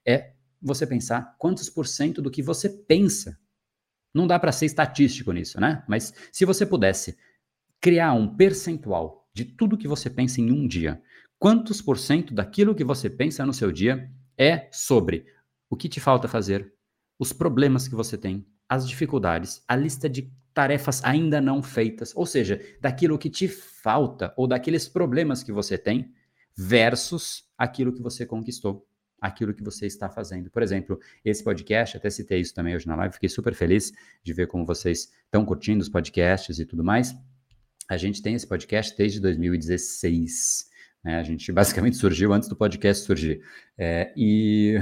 É você pensar quantos por cento do que você pensa. Não dá para ser estatístico nisso, né? Mas se você pudesse criar um percentual de tudo que você pensa em um dia, quantos por cento daquilo que você pensa no seu dia é sobre o que te falta fazer, os problemas que você tem, as dificuldades, a lista de tarefas ainda não feitas, ou seja, daquilo que te falta ou daqueles problemas que você tem, versus aquilo que você conquistou, aquilo que você está fazendo. Por exemplo, esse podcast, até citei isso também hoje na live, fiquei super feliz de ver como vocês estão curtindo os podcasts e tudo mais. A gente tem esse podcast desde 2016. Né? A gente basicamente surgiu antes do podcast surgir. É, e,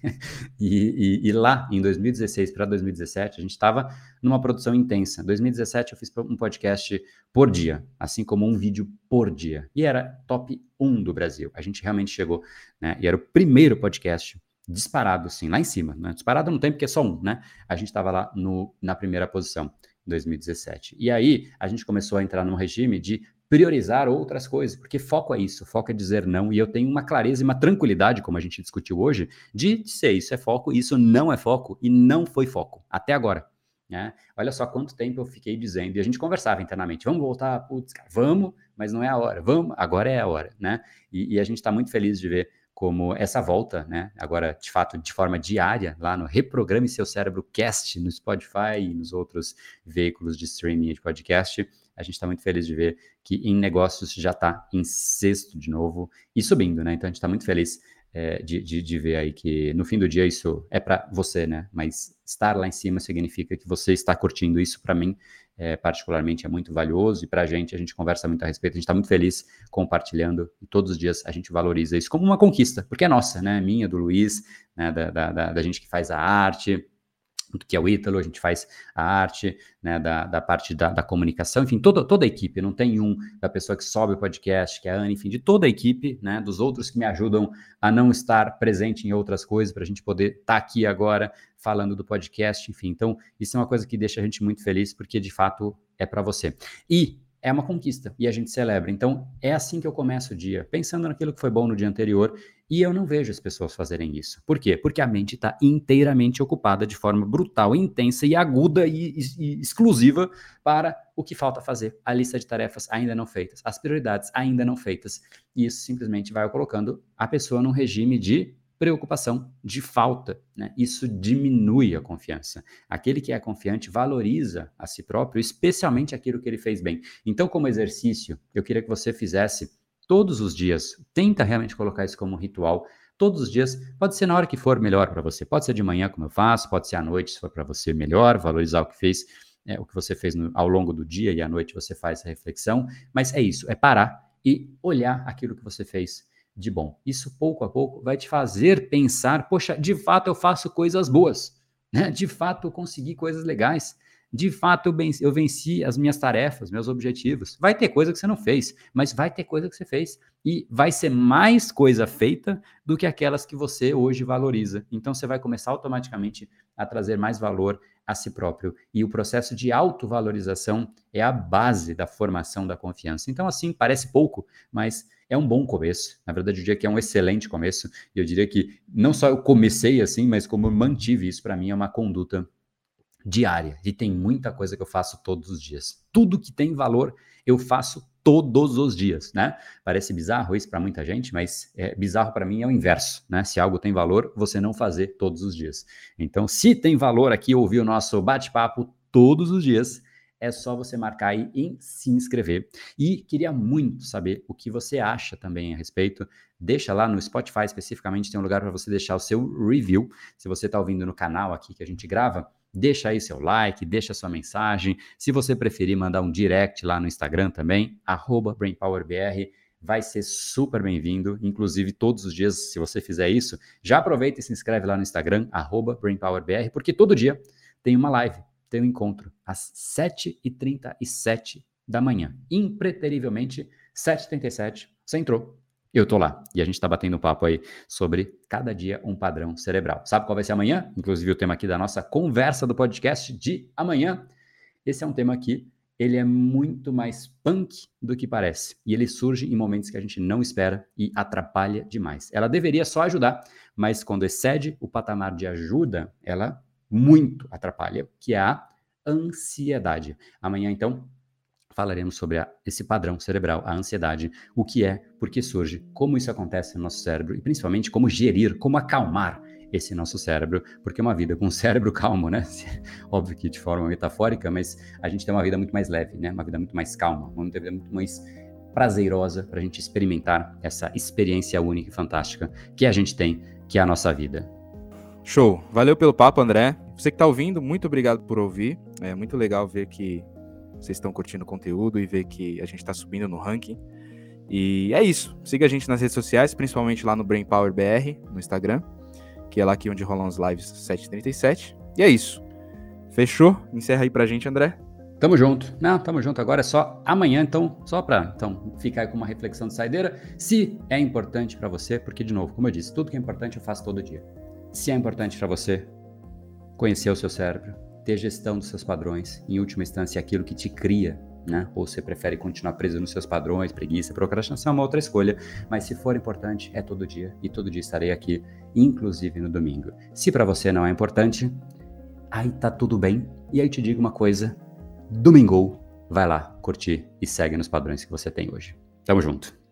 e, e, e, lá, em 2016 para 2017, a gente estava numa produção intensa. Em 2017, eu fiz um podcast por dia, assim como um vídeo por dia. E era top 1 do Brasil. A gente realmente chegou, né? E era o primeiro podcast disparado, assim, lá em cima. Né? Disparado não tem porque é só um, né? A gente estava lá no, na primeira posição. 2017. E aí a gente começou a entrar num regime de priorizar outras coisas, porque foco é isso, foco é dizer não, e eu tenho uma clareza e uma tranquilidade, como a gente discutiu hoje, de ser isso é foco, isso não é foco e não foi foco, até agora. Né? Olha só quanto tempo eu fiquei dizendo, e a gente conversava internamente, vamos voltar, putz, cara, vamos, mas não é a hora, vamos, agora é a hora, né? E, e a gente está muito feliz de ver como essa volta, né? Agora, de fato, de forma diária, lá no Reprograme Seu Cérebro Cast, no Spotify e nos outros veículos de streaming de podcast, a gente está muito feliz de ver que em negócios já está em sexto de novo e subindo, né? Então a gente está muito feliz é, de, de, de, ver aí que no fim do dia isso é para você, né? Mas estar lá em cima significa que você está curtindo isso. Para mim, é, particularmente, é muito valioso e para a gente, a gente conversa muito a respeito. A gente está muito feliz compartilhando e todos os dias a gente valoriza isso como uma conquista, porque é nossa, né? Minha, do Luiz, né? da, da, da, da gente que faz a arte que é o Ítalo, a gente faz a arte, né, da, da parte da, da, comunicação, enfim, toda, toda a equipe, não tem um da pessoa que sobe o podcast, que é a Ana, enfim, de toda a equipe, né, dos outros que me ajudam a não estar presente em outras coisas, para a gente poder estar tá aqui agora falando do podcast, enfim, então isso é uma coisa que deixa a gente muito feliz, porque de fato é para você. E é uma conquista e a gente celebra. Então, é assim que eu começo o dia, pensando naquilo que foi bom no dia anterior, e eu não vejo as pessoas fazerem isso. Por quê? Porque a mente está inteiramente ocupada de forma brutal, intensa e aguda e, e, exclusiva para o que falta fazer. A lista de tarefas ainda não feitas, as prioridades ainda não feitas. E isso simplesmente vai colocando a pessoa num regime de preocupação de falta. Né? Isso diminui a confiança. Aquele que é confiante valoriza a si próprio, especialmente aquilo que ele fez bem. Então, como exercício, eu queria que você fizesse todos os dias. Tenta realmente colocar isso como um ritual. Todos os dias, pode ser na hora que for melhor para você. Pode ser de manhã, como eu faço, pode ser à noite, se for para você melhor, valorizar o que fez, é, o que você fez no, ao longo do dia e à noite você faz essa reflexão. Mas é isso, é parar e olhar aquilo que você fez de bom. Isso pouco a pouco vai te fazer pensar, poxa, de fato eu faço coisas boas, né? De fato eu consegui coisas legais. De fato eu venci, as minhas tarefas, meus objetivos. Vai ter coisa que você não fez, mas vai ter coisa que você fez e vai ser mais coisa feita do que aquelas que você hoje valoriza. Então você vai começar automaticamente a trazer mais valor a si próprio. E o processo de autovalorização é a base da formação da confiança. Então, assim, parece pouco, mas é um bom começo. Na verdade, eu diria que é um excelente começo. E eu diria que não só eu comecei assim, mas como eu mantive isso, para mim é uma conduta diária. E tem muita coisa que eu faço todos os dias. Tudo que tem valor, eu faço todos os dias, né? Parece bizarro isso para muita gente, mas é, bizarro para mim é o inverso, né? Se algo tem valor, você não fazer todos os dias. Então, se tem valor aqui ouvir o nosso bate-papo todos os dias, é só você marcar aí em se inscrever. E queria muito saber o que você acha também a respeito. Deixa lá no Spotify especificamente, tem um lugar para você deixar o seu review. Se você está ouvindo no canal aqui que a gente grava, Deixa aí seu like, deixa sua mensagem. Se você preferir mandar um direct lá no Instagram também, BrainPowerBR, vai ser super bem-vindo. Inclusive, todos os dias, se você fizer isso, já aproveita e se inscreve lá no Instagram, BrainPowerBR, porque todo dia tem uma live, tem um encontro, às 7h37 da manhã. Impreterivelmente, 7h37, você entrou, eu tô lá. E a gente está batendo um papo aí sobre cada dia um padrão cerebral. Sabe qual vai ser amanhã? Inclusive o tema aqui da nossa conversa do podcast de amanhã. Esse é um tema aqui, ele é muito mais punk do que parece. E ele surge em momentos que a gente não espera e atrapalha demais. Ela deveria só ajudar, mas quando excede o patamar de ajuda, ela muito atrapalha, que é a ansiedade. Amanhã, então, falaremos sobre a, esse padrão cerebral, a ansiedade, o que é, por que surge, como isso acontece no nosso cérebro e principalmente como gerir, como acalmar esse nosso cérebro, porque uma vida com o cérebro calmo, né? Óbvio que de forma metafórica, mas a gente tem uma vida muito mais leve, né? Uma vida muito mais calma, uma vida muito mais prazerosa para a gente experimentar essa experiência única e fantástica que a gente tem, que é a nossa vida. Show! Valeu pelo papo, André. Você que está ouvindo, muito obrigado por ouvir. É muito legal ver que vocês estão curtindo o conteúdo e ver que a gente está subindo no ranking. E é isso. Siga a gente nas redes sociais, principalmente lá no Brain Power BR, no Instagram, que é lá aqui onde rolam as lives 737. E é isso. Fechou? Encerra aí pra gente, André. Tamo junto. Não, tamo junto. Agora é só amanhã, então, só pra então, ficar aí com uma reflexão de saideira. Se é importante para você, porque, de novo, como eu disse, tudo que é importante eu faço todo dia. Se é importante para você conhecer o seu cérebro, ter gestão dos seus padrões, em última instância, aquilo que te cria, né? Ou você prefere continuar preso nos seus padrões, preguiça, procrastinação é uma outra escolha, mas se for importante, é todo dia, e todo dia estarei aqui, inclusive no domingo. Se para você não é importante, aí tá tudo bem, e aí te digo uma coisa, domingo, vai lá, curtir e segue nos padrões que você tem hoje. Tamo junto.